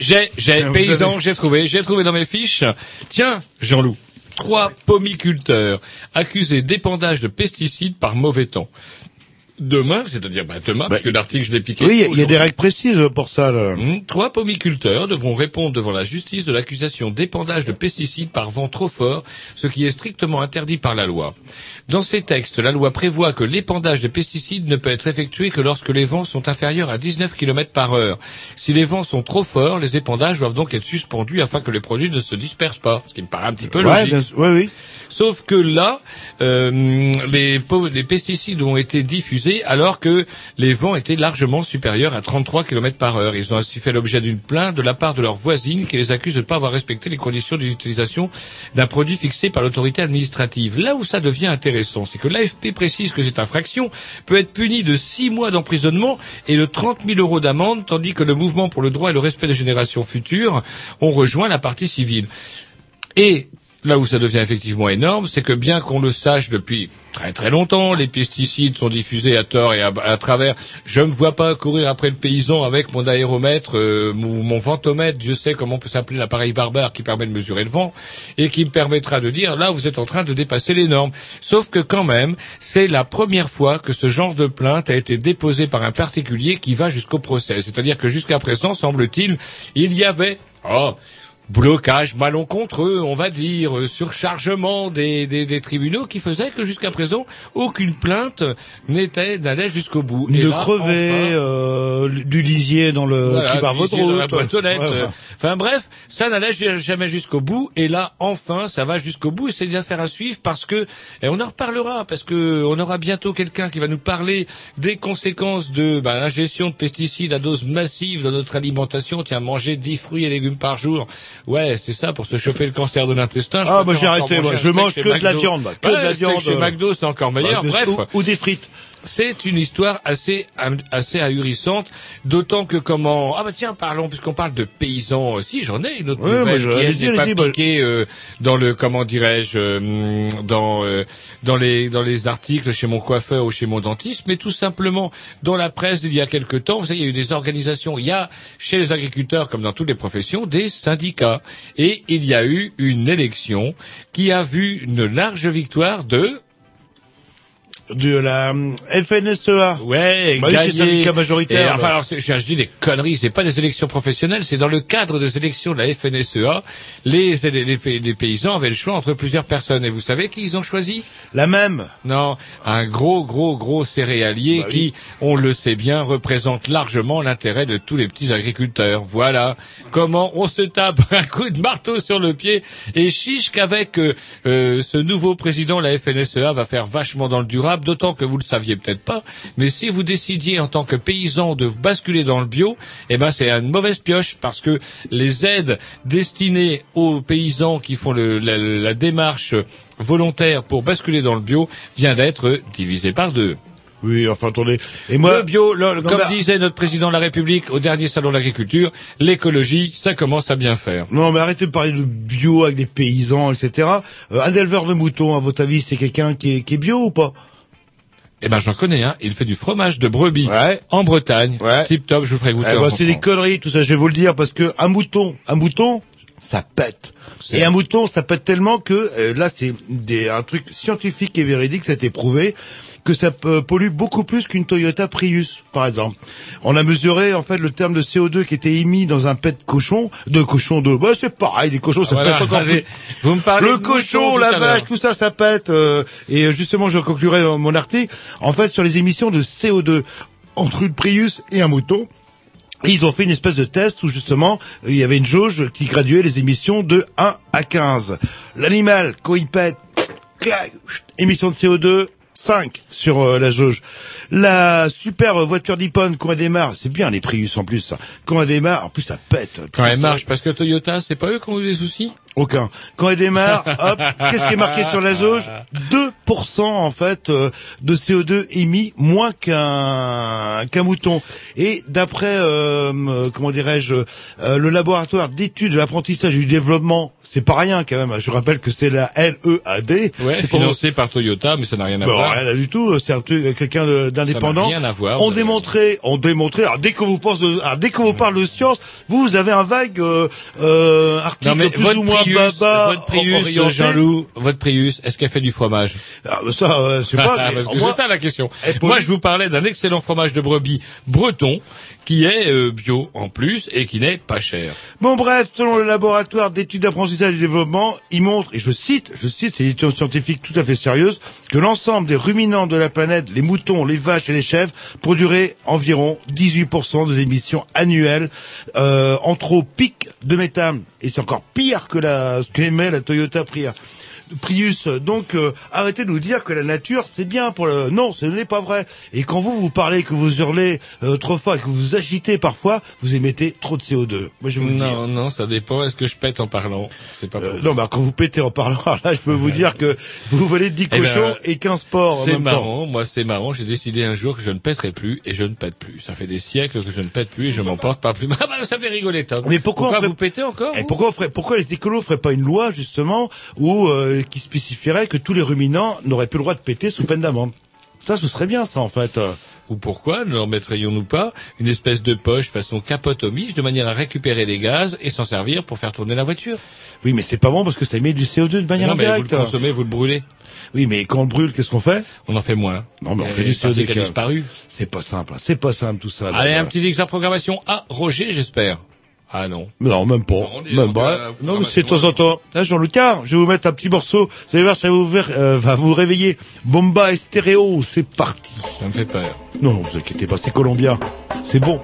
S1: J'ai, j'ai, paysan,
S14: avez-
S1: j'ai trouvé, j'ai trouvé dans mes fiches. Tiens, Jean-Loup, trois pomiculteurs accusés d'épandage de pesticides par mauvais temps. Demain, c'est-à-dire bah, demain, parce que l'article je l'ai piqué.
S2: Oui, il y a- des règles précises pour ça. Là.
S1: Hum, Trois pomiculteurs devront répondre devant la justice de l'accusation d'épandage de pesticides par vent trop fort, ce qui est strictement interdit par la loi. Dans ces textes, la loi prévoit que l'épandage de pesticides ne peut être effectué que lorsque les vents sont inférieurs à 19 km par heure. Si les vents sont trop forts, les épandages doivent donc être suspendus afin que les produits ne se dispersent pas, ce qui me paraît un petit peu
S2: Ouais,
S1: logique.
S2: bien sûr, ouais, oui.
S1: Sauf que là, euh, les pesticides ont été diffusés alors que les vents étaient largement supérieurs à 33 km par heure. Ils ont ainsi fait l'objet d'une plainte de la part de leurs voisines qui les accusent de ne pas avoir respecté les conditions d'utilisation d'un produit fixé par l'autorité administrative. Là où ça devient intéressant, c'est que l'AFP précise que cette infraction peut être punie de 6 mois d'emprisonnement et de 30 000 euros d'amende, tandis que le mouvement pour le droit et le respect des générations futures ont rejoint la partie civile. Là où ça devient effectivement énorme, c'est que bien qu'on le sache depuis très très longtemps, les pesticides sont diffusés à tort et à, travers. Je me vois pas courir après le paysan avec mon aéromètre euh, mon ventomètre, Dieu sait comment peut s'appeler l'appareil barbare qui permet de mesurer le vent et qui me permettra de dire là vous êtes en train de dépasser les normes. Sauf que quand même, c'est la première fois que ce genre de plainte a été déposé par un particulier qui va jusqu'au procès. C'est-à-dire que jusqu'à présent, semble-t-il, il y avait oh, blocage malencontreux, on va dire, euh, surchargement des, des, des tribunaux qui faisait que jusqu'à présent, aucune plainte n'était n'allait jusqu'au bout. Et
S2: de
S1: là,
S2: crever
S1: enfin,
S2: euh, du lisier dans le
S1: voilà,
S2: qui votre route.
S1: dans la boîte aux lettres.
S2: Ouais, ouais.
S1: Enfin bref, ça n'allait jamais jusqu'au bout. Et là, enfin, ça va jusqu'au bout. Et c'est une affaire à suivre parce que, et on en reparlera, parce que on aura bientôt quelqu'un qui va nous parler des conséquences de ben, l'ingestion de pesticides à dose massive dans notre alimentation. Tiens, manger 10 fruits et légumes par jour. Ouais, c'est ça, pour se choper le cancer de l'intestin.
S2: Ah,
S1: préfère
S2: moi, j'ai arrêté, moi. Je mange
S1: chez
S2: que de la viande. Que de la viande,
S1: chez
S2: euh,
S1: McDo, c'est encore meilleur.
S2: Bah,
S1: Bref.
S2: ou- ou des frites.
S1: C'est une histoire assez assez ahurissante, d'autant que comment ah bah tiens parlons puisqu'on parle de paysans aussi j'en ai une autre
S2: Ouais,
S1: nouvelle qui n'est pas
S2: allez-y, bah-
S1: piquée euh, dans le comment dirais-je euh, dans euh, dans les dans les articles chez mon coiffeur ou chez mon dentiste mais tout simplement dans la presse il y a quelque temps vous savez il y a eu des organisations il y a chez les agriculteurs comme dans toutes les professions des syndicats. Et il y a eu une élection qui a vu une large victoire de
S2: de la euh, FNSEA.
S1: Ouais,
S2: Bah oui, syndicat majoritaire,
S1: Et,
S2: là.
S1: enfin, alors, je, je dis des conneries, c'est pas des élections professionnelles, c'est dans le cadre des élections de la FNSEA, les, les, les, les paysans avaient le choix entre plusieurs personnes. Et vous savez qui ils ont choisi?
S2: La même.
S1: Non, un gros, gros, gros céréalier
S2: Bah oui.
S1: qui, on le sait bien, représente largement l'intérêt de tous les petits agriculteurs. Voilà comment on se tape [laughs] un coup de marteau sur le pied et chiche qu'avec euh, euh, ce nouveau président, la FNSEA va faire vachement dans le durable, d'autant que vous le saviez peut-être pas, mais si vous décidiez en tant que paysan de vous basculer dans le bio, eh ben c'est une mauvaise pioche parce que les aides destinées aux paysans qui font le- la, la démarche volontaire pour basculer dans le bio vient d'être divisée par deux.
S2: Oui, enfin attendez. Et moi,
S1: le bio, le-
S2: Non,
S1: comme
S2: mais-
S1: disait notre président de la République au dernier salon de l'agriculture, l'écologie, ça commence à bien faire.
S2: Non, mais arrêtez de parler de bio avec des paysans, etc. Euh, un éleveur de moutons, à votre avis, c'est quelqu'un qui est, qui est bio ou pas?
S1: Eh ben j'en connais un, il fait du fromage de brebis en Bretagne. Tip top, je vous ferai goûter.
S2: Eh
S1: en
S2: ben, c'est des conneries, tout ça. Je vais vous le dire parce que un mouton, un mouton, ça pète. Et un mouton, ça pète tellement que euh, là, c'est des, un truc scientifique et véridique, ça a été prouvé que ça euh, pollue beaucoup plus qu'une Toyota Prius, par exemple. On a mesuré en fait le terme de CO2 qui était émis dans un pet de cochon, de cochon de, bah c'est pareil, des cochons, ça
S1: voilà,
S2: pète encore
S1: allez,
S2: plus.
S1: vous me parlez
S2: le cochon, la vache, tout ça, ça pète. euh, et euh, justement, je conclurai mon article. En fait, sur les émissions de CO2 entre une Prius et un mouton. Et ils ont fait une espèce de test où justement il y avait une jauge qui graduait les émissions de 1 à 15. L'animal, quand il pète, émission de CO2, 5 sur euh, la jauge. La super voiture d'Ippon quand elle démarre, c'est bien les Prius en plus ça. Quand elle démarre, en plus ça pète.
S1: Quand elle marche, parce que Toyota, c'est pas eux qui ont eu des soucis?
S2: Aucun. Quand elle démarre, [laughs] hop, qu'est-ce qui est marqué sur la jauge 2% en fait euh, de CO2 émis, moins qu'un qu'un mouton. Et d'après, euh, euh, comment dirais-je, euh, le laboratoire d'études de l'apprentissage et du développement, c'est pas rien quand même. Je rappelle que c'est la LEAD.
S1: Ouais,
S2: C'est pour-
S1: financé par Toyota, mais ça n'a rien à
S2: Bon,
S1: voir.
S2: rien du tout. C'est un quelqu'un d'indépendant.
S1: rien à voir,
S2: On démontrait, on démontrait. Alors dès qu'on vous pense, de- alors, dès qu'on vous parle de science, vous, vous avez un vague euh, euh, article
S1: Non mais
S2: plus ou moins
S1: Prius, votre Prius,
S2: orienté.
S1: Jean-Loup, votre Prius, est-ce qu'elle fait du fromage
S2: Ah, bah ça, euh, je sais pas. [laughs] mais
S1: Parce que c'est ça la question. Moi, je vous parlais d'un excellent fromage de brebis breton qui est euh, bio en plus et qui n'est pas cher.
S2: Bon bref, selon le laboratoire d'études d'apprentissage et de développement, il montre, et je cite, je cite, c'est une étude scientifique tout à fait sérieuse, que l'ensemble des ruminants de la planète, les moutons, les vaches et les chèvres, produiraient environ 18% des émissions annuelles euh, en trop pic de méthane. Et c'est encore pire que la, ce qu'émet la Toyota Prius. Prius. Donc euh, arrêtez de nous dire que la nature c'est bien pour le. Non, ce n'est pas vrai. Et quand vous vous parlez, que vous hurlez euh, trop fort et que vous vous agitez parfois, vous émettez trop de CO2. Moi je vous le dire.
S1: Non, non, ça dépend. Est-ce que je pète en parlant? C'est pas
S2: Euh, non, bah quand vous pétez en parlant, [laughs] là, je peux vous dire que vous volez 10
S1: Eh ben,
S2: cochons et 15 porcs
S1: C'est
S2: temps.
S1: marrant, moi c'est marrant, j'ai décidé un jour que je ne pèterai plus et je ne pète plus. Ça fait des siècles que je ne pète plus et je m'en porte pas plus. [laughs] Ah bah, ça fait rigoler Tom.
S2: Mais pourquoi, on ferait-
S1: vous pétez encore
S2: Et
S1: vous?
S2: pourquoi, on ferait, pourquoi les écolos feraient pas une loi justement où euh, qui spécifierait que tous les ruminants n'auraient plus le droit de péter sous peine d'amende Ça, ce serait bien, ça en fait.
S1: Ou pourquoi ne leur mettrions-nous pas une espèce de poche façon capote au miche de manière à récupérer les gaz et s'en servir pour faire tourner la voiture?
S2: Oui, mais c'est pas bon parce que ça émet du CO2 de manière
S1: Non, mais vous
S2: indirecte.
S1: le consommez, vous le brûlez.
S2: Oui, mais quand on le brûle, qu'est-ce qu'on fait?
S1: On en fait moins.
S2: Non, mais on fait du
S1: des parties
S2: CO2
S1: qui a
S2: qui-
S1: disparu.
S2: C'est pas simple, hein. c'est pas simple tout ça.
S1: Allez,
S2: là.
S1: un petit X à programmation. Ah, Roger, j'espère. Ah non.
S2: Non, même pas. même pas. Non, mais c'est de temps en temps. Là, Jean-Luc, tiens, je vais vous mettre un petit morceau. Vous allez voir, ça va vous, ver- euh, va vous réveiller. Bomba et stéréo, c'est parti.
S1: Ça me fait peur.
S2: Non, non, vous inquiétez pas, c'est colombien. C'est bon.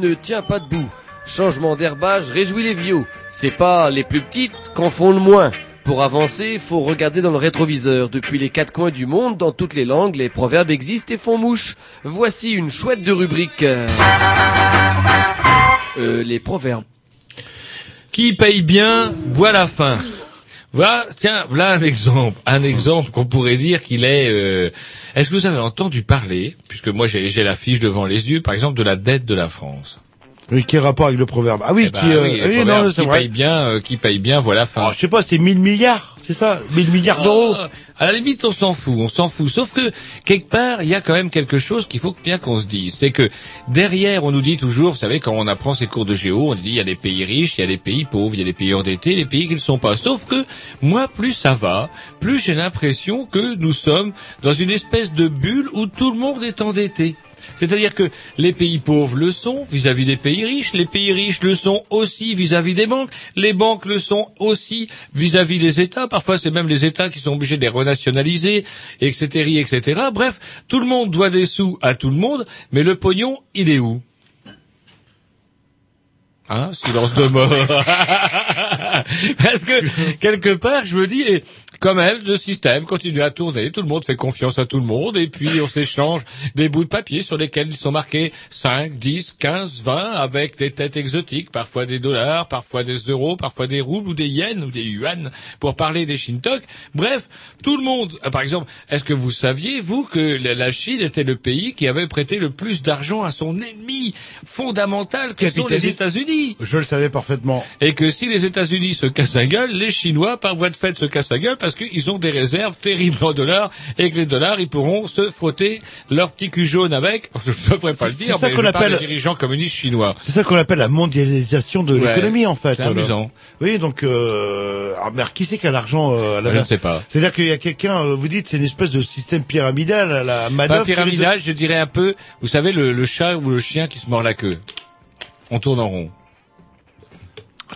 S15: Ne tient pas debout. Changement d'herbage réjouit les vieux. C'est pas les plus petites qu'en font le moins. Pour avancer, faut regarder dans le rétroviseur. Depuis les quatre coins du monde, dans toutes les langues, les proverbes existent et font mouche. Voici une chouette de rubrique. euh, euh, les proverbes.
S1: Qui paye bien, boit la fin. Voilà, tiens, voilà un exemple, un exemple qu'on pourrait dire qu'il est. euh, Est-ce que vous avez entendu parler, puisque moi j'ai la fiche devant les yeux, par exemple, de la dette de la France?
S2: Oui, qui est rapport avec le proverbe Ah oui,
S1: Eh ben
S2: qui, euh,
S1: oui,
S2: oui, non, c'est
S1: qui
S2: vrai.
S1: paye bien, euh, qui paye bien, voilà. Fin.
S2: Alors, je sais pas, c'est 1000 milliards, c'est ça 1000 milliards d'euros.
S1: Oh, à la limite, on s'en fout, on s'en fout. Sauf que quelque part, il y a quand même quelque chose qu'il faut bien qu'on se dise, c'est que derrière, on nous dit toujours, vous savez, quand on apprend ces cours de géo, on dit il y a des pays riches, il y a des pays pauvres, il y a des pays endettés, les pays qui ne sont pas. Sauf que moi, plus ça va, plus j'ai l'impression que nous sommes dans une espèce de bulle où tout le monde est endetté. C'est-à-dire que les pays pauvres le sont vis-à-vis des pays riches, les pays riches le sont aussi vis-à-vis des banques, les banques le sont aussi vis-à-vis des États, parfois c'est même les États qui sont obligés de les renationaliser, etc., etc. Bref, tout le monde doit des sous à tout le monde, mais le pognon, il est où? Hein, silence de mort. [laughs] Parce que quelque part, je me dis, quand même, le système continue à tourner, tout le monde fait confiance à tout le monde, et puis on s'échange des bouts de papier sur lesquels ils sont marqués 5, 10, 15, 20, avec des têtes exotiques, parfois des dollars, parfois des euros, parfois des roubles ou des yens ou des yuan, pour parler des Shintok. Bref, tout le monde, ah, par exemple, est-ce que vous saviez, vous, que la Chine était le pays qui avait prêté le plus d'argent à son ennemi fondamental que sont les. États-Unis?
S2: Je le savais parfaitement.
S1: et que si les États-Unis se cassent la gueule, les Chinois, par voie de fait, se cassent la gueule parce qu'ils ont des réserves terribles en dollars et que les dollars, ils pourront se frotter leur petit cul jaune avec. [laughs] Je ne devrais pas le dire,
S2: c'est ça
S1: mais
S2: qu'on
S1: je
S2: appelle-
S1: des dirigeants communistes chinois.
S2: C'est ça qu'on appelle la mondialisation de
S1: Ouais,
S2: l'économie, en fait.
S1: c'est amusant.
S2: Oui, donc, euh, ah, mais qui c'est qui a l'argent euh, à la
S1: Je ne sais pas.
S2: C'est-à-dire qu'il y a quelqu'un, euh, vous dites, c'est une espèce de système pyramidal à la Madoff.
S1: Pas pyramidal, je dirais un peu, vous savez, le, le chat ou le chien qui se mord la queue. On tourne en rond.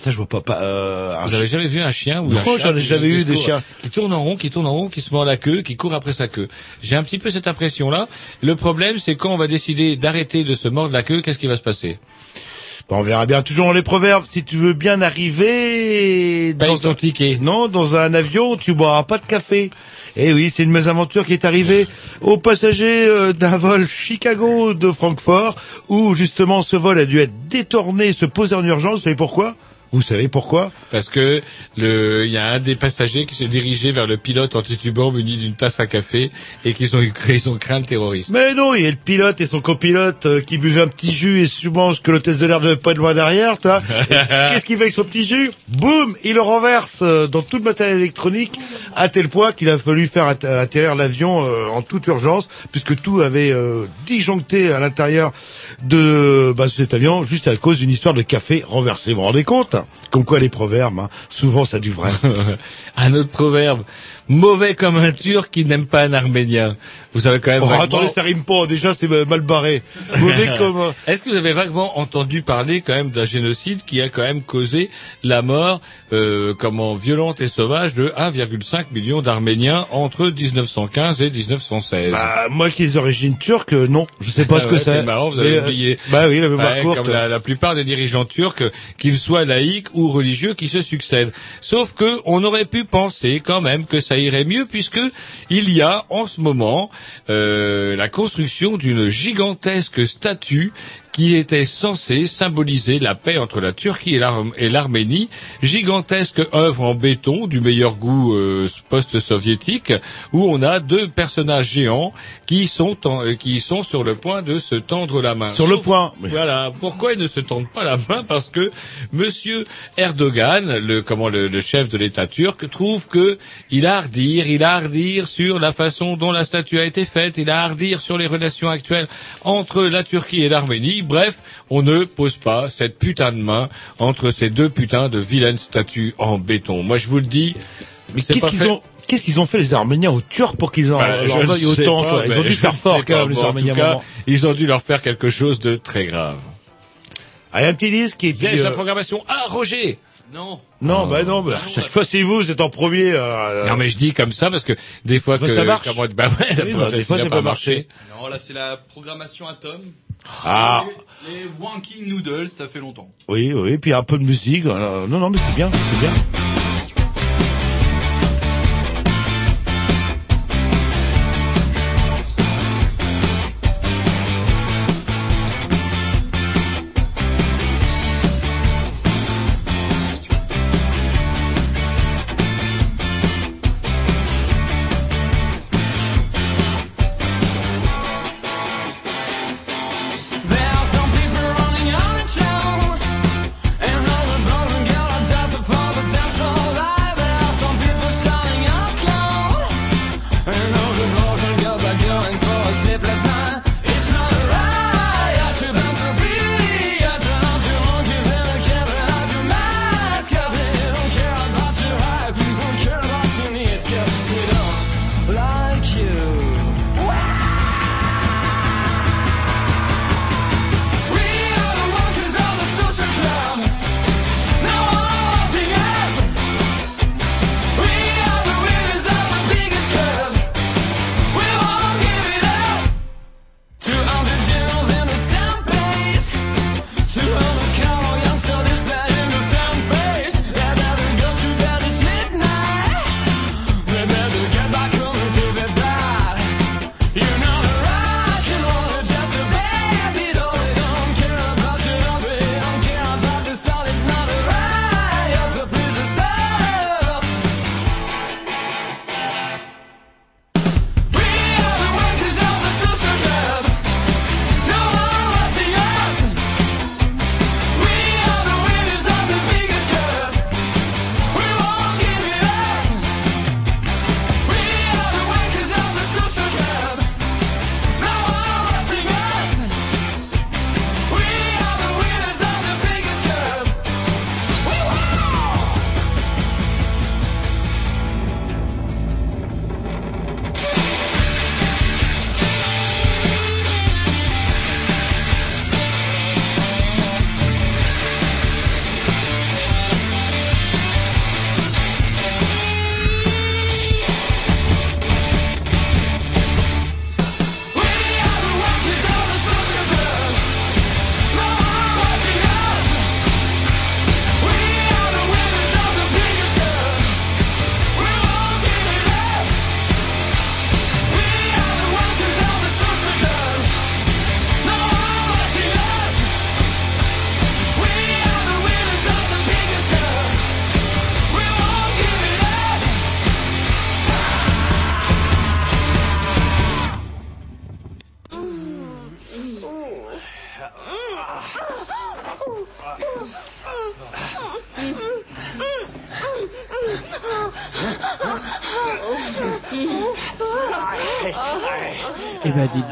S2: Ça, je vois pas. pas euh,
S1: Vous avez jamais vu un chien ou
S2: Non, j'en ai jamais eu des chiens.
S1: Qui tourne en rond, qui tourne en rond, qui se mord la queue, qui court après sa queue. J'ai un petit peu cette impression-là. Le problème, c'est quand on va décider d'arrêter de se mordre la queue, qu'est-ce qui va se passer?
S2: Bon, on verra bien. Toujours dans les proverbes, si tu veux bien arriver
S1: Paye
S2: dans
S1: ton
S2: un...
S1: ticket.
S2: Non, dans un avion, tu boiras pas de café. Eh oui, c'est une mésaventure qui est arrivée [laughs] aux passagers euh, d'un vol Chicago de Francfort, où justement ce vol a dû être détourné, se poser en urgence. Vous savez pourquoi? Vous savez pourquoi
S1: Parce que le, il y a un des passagers qui s'est dirigé vers le pilote antitubant muni d'une tasse à café et qu'ils ont, eu- [laughs] ils ont craint le terroriste.
S2: Mais non, il y a le pilote et son copilote euh, qui buvaient un petit jus et souvent que l'hôtesse de l'air devait pas être loin derrière, toi. [laughs] Qu'est-ce qu'il fait avec son petit jus? Boum Il le renverse euh, dans tout le matériel électronique à tel point qu'il a fallu faire at- atterrir l'avion euh, en toute urgence puisque tout avait euh, disjoncté à l'intérieur de bah, cet avion juste à cause d'une histoire de café renversé. Vous vous rendez compte? Comme quoi les proverbes, hein, souvent ça du vrai. [laughs]
S1: un autre proverbe. Mauvais comme un Turc qui n'aime pas un Arménien. Vous avez quand même
S2: Oh,
S1: vaguement-
S2: attendez, ça rime pas. Déjà, c'est mal barré. [laughs] Mauvais comme...
S1: Est-ce que vous avez vaguement entendu parler quand même d'un génocide qui a quand même causé la mort, euh, comment violente et sauvage de 1,5 million d'Arméniens entre 1915 et 1916
S2: Bah, moi qui ai des origines turques, euh, non, je sais pas
S1: Ah [laughs]
S2: ce que
S1: ouais,
S2: c'est.
S1: marrant, vous avez
S2: euh,
S1: oublié.
S2: Bah oui, la mémoire
S1: Ouais,
S2: courte.
S1: Comme la, la plupart des dirigeants turcs, qu'ils soient laïcs ou religieux, qui se succèdent. Sauf que on aurait pu penser quand même que ça irait mieux, puisque il y a en ce moment euh, la construction d'une gigantesque statue qui était censée symboliser la paix entre la Turquie et l'Ar- et l'Arménie, gigantesque œuvre en béton du meilleur goût euh, post-soviétique, où on a deux personnages géants qui sont en- euh, qui sont sur le point de se tendre la main.
S2: Sur le point.
S1: Voilà. Pourquoi ils ne se tendent pas la main? Parce que Monsieur Erdogan, le comment le, le chef de l'État turc, trouve que il a à redire, il a à redire sur la façon dont la statue a été faite, il a à redire sur les relations actuelles entre la Turquie et l'Arménie. Bref, on ne pose pas cette putain de main entre ces deux putains de vilaines statues en béton. Moi, je vous le dis.
S2: Mais
S1: c'est
S2: qu'est-ce
S1: pas
S2: qu'ils ont Qu'est-ce qu'ils ont fait les Arméniens aux Turcs pour qu'ils en
S1: Bah,
S2: leur veuillent autant
S1: pas,
S2: toi Ils ont dû faire fort quand même les Arméniens.
S1: cas, ils ont dû leur faire quelque chose de très grave.
S2: Allez, un petit disque et puis.
S1: Bien, sa
S2: euh,
S1: programmation. Ah, Roger Non.
S2: Non, bah non, bah, chaque fois c'est vous, vous êtes en premier. euh,
S1: Non mais je dis comme ça parce que des fois
S2: Bah,
S1: que
S2: ça marche.
S1: bah ouais, ça
S2: Oui,
S1: peut-
S2: bah, des fois, ça peut
S1: marcher.
S4: Non, là, c'est la programmation Atom.
S2: Ah,
S4: Les Wanky Noodles, ça fait longtemps.
S2: oui, oui, puis un peu de musique. Non, non, mais c'est bien, c'est bien.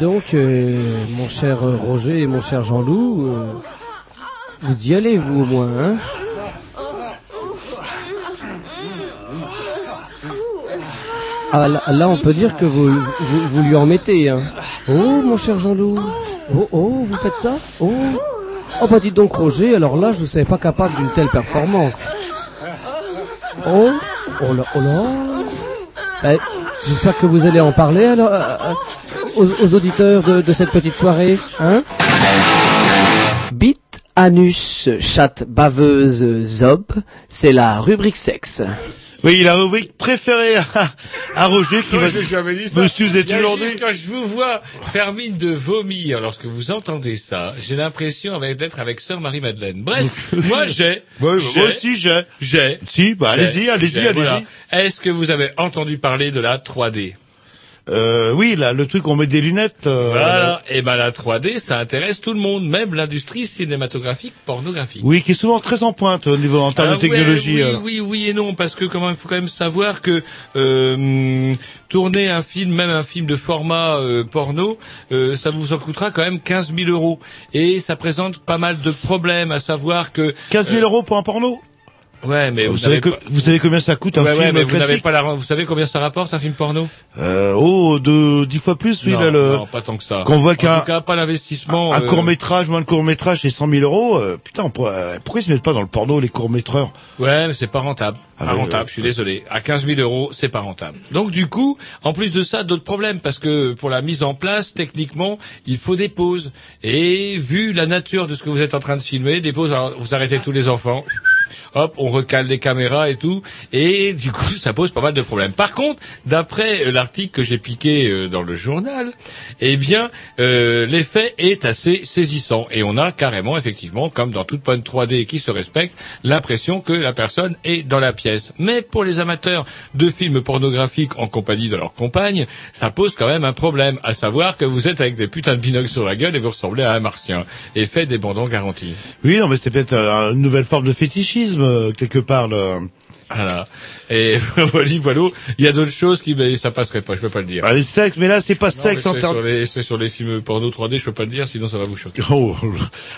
S11: Donc, euh, mon cher Roger et mon cher Jean-Loup, euh, vous y allez vous au moins, hein Ah là, on peut dire que vous, vous, lui en mettez, hein. Oh mon cher Jean-Loup, oh oh, vous faites ça Oh. Oh bah dites donc Roger, alors là je ne savais pas capable d'une telle performance. Oh Oh là, oh là. Ben, J'espère que vous allez en parler alors euh, aux, aux auditeurs de, de cette petite soirée, hein Bite, anus, chatte, baveuse, zob, c'est la rubrique sexe.
S2: Oui, la rubrique préférée à, à Roger qui
S1: Moi,
S2: va...
S1: j'ai jamais dit ça.
S2: Monsieur
S1: a
S2: Zétulandé.
S1: juste quand je vous vois faire mine de vomir lorsque vous entendez ça, j'ai l'impression d'être avec sœur Marie-Madeleine. Bref, [laughs] moi j'ai...
S2: Ouais, moi aussi j'ai.
S1: J'ai.
S2: Si, bah allez-y, allez-y, allez-y.
S1: voilà. Est-ce que vous avez entendu parler de la 3D
S2: Euh, oui, là, le truc, on met des lunettes. euh,
S1: Voilà. Et ben la 3D, ça intéresse tout le monde, même l'industrie cinématographique pornographique.
S2: Oui, qui est souvent très en pointe au niveau en termes
S1: Ah
S2: de technologie.
S1: ouais,
S2: euh.
S1: oui, oui, oui et non, parce que comment il faut quand même savoir que euh, tourner un film, même un film de format euh, porno, euh, ça vous en coûtera quand même 15 000 euros. Et ça présente pas mal de problèmes, à savoir que
S2: 15 000
S1: euh,
S2: euros pour un porno?
S1: Ouais, mais
S2: vous,
S1: vous,
S2: savez que,
S1: pas-
S2: vous savez combien ça coûte un
S1: Ouais, ouais,
S2: film
S1: mais vous n'avez
S2: classique
S1: pas la, vous savez combien ça rapporte un film porno
S2: euh, Oh, de dix fois plus, oui,
S1: non,
S2: là, le...
S1: non, pas tant que ça.
S2: Qu'on voit qu'un
S1: pas l'investissement.
S2: un
S1: euh,
S2: court métrage, moins de court métrage, c'est 100 000 euros. euh, putain, on pourrait- euh, pourquoi ils se mettent pas dans le porno les courts métreurs
S1: Ouais, mais c'est pas rentable.
S2: Ah
S1: pas rentable, je suis désolé. À 15 000 euros, c'est pas rentable. Donc du coup, en plus de ça, d'autres problèmes parce que pour la mise en place, techniquement, il faut des pauses. Et vu la nature de ce que vous êtes en train de filmer, des pauses, alors, vous arrêtez tous les enfants. Hop, on recale les caméras et tout, et du coup, ça pose pas mal de problèmes. Par contre, d'après euh, l'article que j'ai piqué euh, dans le journal, eh bien, euh, l'effet est assez saisissant, et on a carrément, effectivement, comme dans toute bonne 3D qui se respecte, l'impression que la personne est dans la pièce. Mais pour les amateurs de films pornographiques en compagnie de leur compagne, ça pose quand même un problème, à savoir que vous êtes avec des putains de binocles sur la gueule et vous ressemblez à un martien. Effet dépendant garanti.
S2: Oui, non, mais c'est peut-être euh, une nouvelle forme de fétichisme euh, quelque part. Là.
S1: Voilà. Et [laughs] voilà, voilà. Il y a d'autres choses qui, mais ça passerait pas, je peux pas le dire.
S2: Allez, sexe, mais là, c'est pas
S1: Non,
S2: sexe en termes.
S1: sur les, c'est sur les films porno 3D, je peux pas le dire, sinon ça va vous choquer. [laughs]
S2: Oh.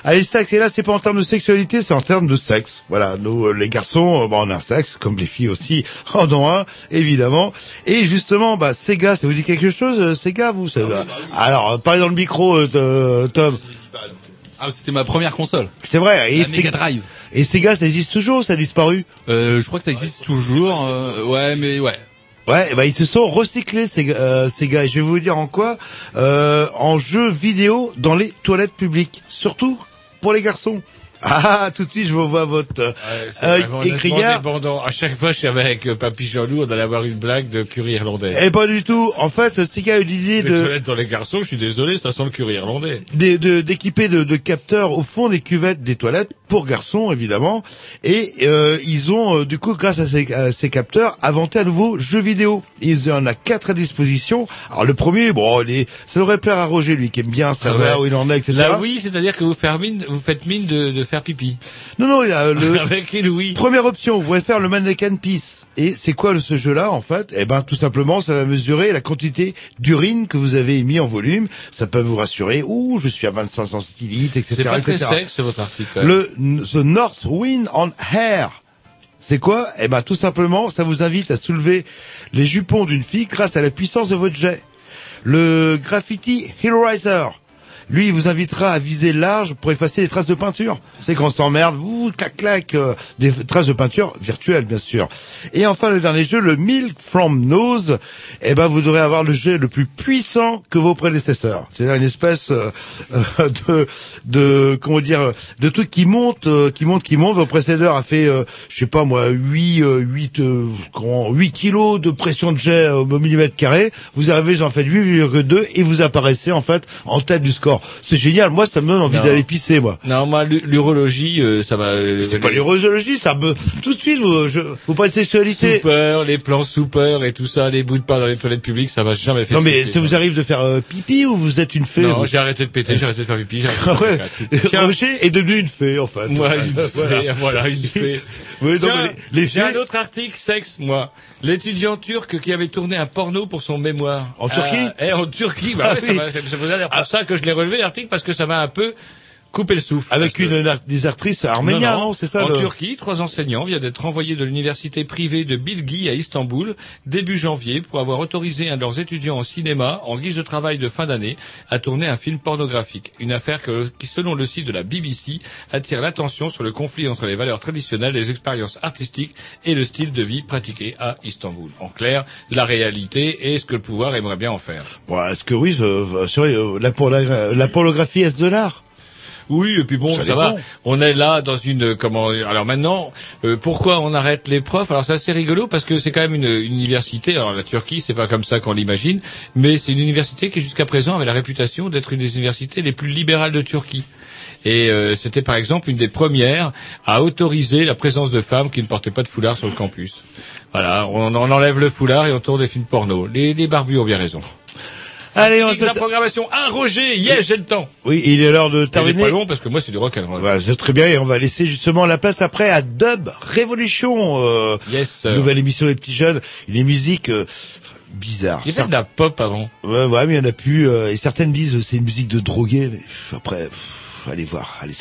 S2: Allez, sexe, et là, c'est pas en termes de sexualité, c'est en termes de sexe. Voilà, nous, euh, les garçons, euh, bah, on a un sexe, comme les filles aussi, [laughs] en ont un, évidemment. Et justement, bah, Sega, ça vous dit quelque chose, Sega, vous ça, Alors, euh, parlez dans le micro, euh, Tom.
S3: Ah, c'était ma première console.
S2: C'est vrai. Et
S3: La Mega Drive.
S2: Et Sega, ça existe toujours, ça a disparu
S3: Euh, je crois que ça existe toujours. euh, ouais, mais ouais.
S2: Ouais, bah ils se sont recyclés ces, gars- euh, ces gars. Et je vais vous dire en quoi euh, En jeux vidéo dans les toilettes publiques, surtout pour les garçons. Ah, tout de suite, je vous vois votre euh,
S1: C'est
S2: œil
S1: honnêtement dépendant. À chaque fois, je suis avec euh, Papy Jean-Loup, on allait avoir une blague de curry irlandais.
S2: Eh pas du tout. En fait, Sega a eu l'idée
S1: Les
S2: de
S1: toilettes dans les garçons, je suis désolé, ça sent le curry irlandais.
S2: de- d'équiper de, de capteurs au fond des cuvettes des toilettes pour garçons évidemment et euh, ils ont euh, du coup grâce à ces, à ces capteurs inventé un nouveau jeu vidéo il y en a quatre à disposition alors le premier bon il est, ça devrait plaire à Roger lui qui aime bien savoir
S1: Ah ouais.
S2: où il en est etc
S1: Là, oui, c'est-à-dire que vous, mine, vous faites mine de, de faire pipi.
S2: non non il a le [laughs]
S1: Avec il, oui.
S2: Première option, vous pouvez faire le mannequin piece. Et c'est quoi le- ce jeu-là en fait? Eh ben tout simplement, ça va mesurer la quantité d'urine que vous avez émis en volume. Ça peut vous rassurer. Ouh, je suis à 25 centilitres, etc.
S1: C'est pas très
S2: etc.
S1: sec, c'est votre article.
S2: Le the North Wind on Hair. C'est quoi? Eh ben tout simplement, ça vous invite à soulever les jupons d'une fille grâce à la puissance de votre jet. Le Graffiti Heroizer. Lui, il vous invitera à viser large pour effacer les traces de peinture. C'est qu'on s'emmerde, vous, clac, clac, euh, des traces de peinture virtuelles, bien sûr. Et enfin, le dernier jeu, le Milk from Nose. Eh ben, vous devrez avoir le jet le plus puissant que vos prédécesseurs. C'est une espèce euh, euh, [laughs] de, de, comment dire, de truc qui monte, euh, qui monte, qui monte. Vos prédécesseurs a fait, euh, je sais pas moi, 8, euh, 8, euh, comment, 8 kilos de pression de jet au millimètre carré. Vous arrivez, j'en fais 8,2 et vous apparaissez en fait en tête du score. C'est génial. Moi, ça me donne envie d'aller pisser, moi.
S1: Non, moi, l'u- l'urologie, euh, ça va... euh,
S2: C'est pas l'urologie, ça me... Tout de suite, vous, je, vous parlez de sexualité.
S1: Soupeur, les plans soupeur et tout ça, les bouts de pain dans les toilettes publiques, ça m'a jamais fait
S2: Non, mais ça vous arrive de faire euh, pipi ou vous êtes une fée
S1: Non,
S2: vous
S1: j'ai arrêté de péter, j'ai arrêté de faire pipi, j'ai arrêté de
S2: Ah
S1: faire
S2: ouais. Roger est devenu une fée, en fait.
S1: Moi, une [laughs] fée, voilà, une [laughs] fée.
S2: Oui, non,
S1: Tiens,
S2: mais les, les
S1: j'ai un autre article, sexe, moi. L'étudiant turc qui avait tourné un porno pour son mémoire.
S2: En Turquie
S1: eh, En Turquie, bah
S2: Ah
S1: ouais, ça
S2: oui.
S1: m'a- c'est c'est pour ça que je l'ai relevé l'article, parce que ça m'a un peu coupé le souffle.
S2: Avec
S1: que-
S2: une des actrices arméniennes, non, c'est ça
S1: En
S2: le-
S1: Turquie, trois enseignants viennent d'être envoyés de l'université privée de Bilgi à Istanbul début janvier pour avoir autorisé un de leurs étudiants en cinéma, en guise de travail de fin d'année, à tourner un film pornographique. Une affaire que- qui, selon le site de la BBC, attire l'attention sur le conflit entre les valeurs traditionnelles, les expériences artistiques et le style de vie pratiqué à Istanbul. En clair, la réalité et ce que le pouvoir aimerait bien en faire.
S2: Bon, est-ce que oui, sur- euh, la, la, la pornographie, est-ce de l'art?
S1: Oui, et puis bon,
S2: Ça
S1: va. On est là dans une comment Alors maintenant, euh, pourquoi on arrête les profs? Alors c'est assez rigolo parce que c'est quand même une, une université. Alors la Turquie, c'est pas comme ça qu'on l'imagine, mais c'est une université qui jusqu'à présent avait la réputation d'être une des universités les plus libérales de Turquie. Et euh, c'était par exemple une des premières à autoriser la présence de femmes qui ne portaient pas de foulard sur le campus. Voilà, on, on enlève le foulard et on tourne des films porno. Les, les barbus ont bien raison.
S2: Allez, on
S1: Fixe la programmation. Un Roger, yes, j'ai le temps.
S2: Oui, il est l'heure de terminer.
S1: pas long parce que moi c'est du rock and roll.
S2: C'est très bien et on va laisser justement la place après à Dub Révolution. Euh,
S1: Yes.
S2: nouvelle émission des petits jeunes. Les musiques euh, bizarres.
S1: Il y avait de la pop avant.
S2: Ouais, ouais, mais il y en a plus. euh, et certaines disent euh, c'est une musique de drogué. Mais pff, après, pff, allez voir. Allez.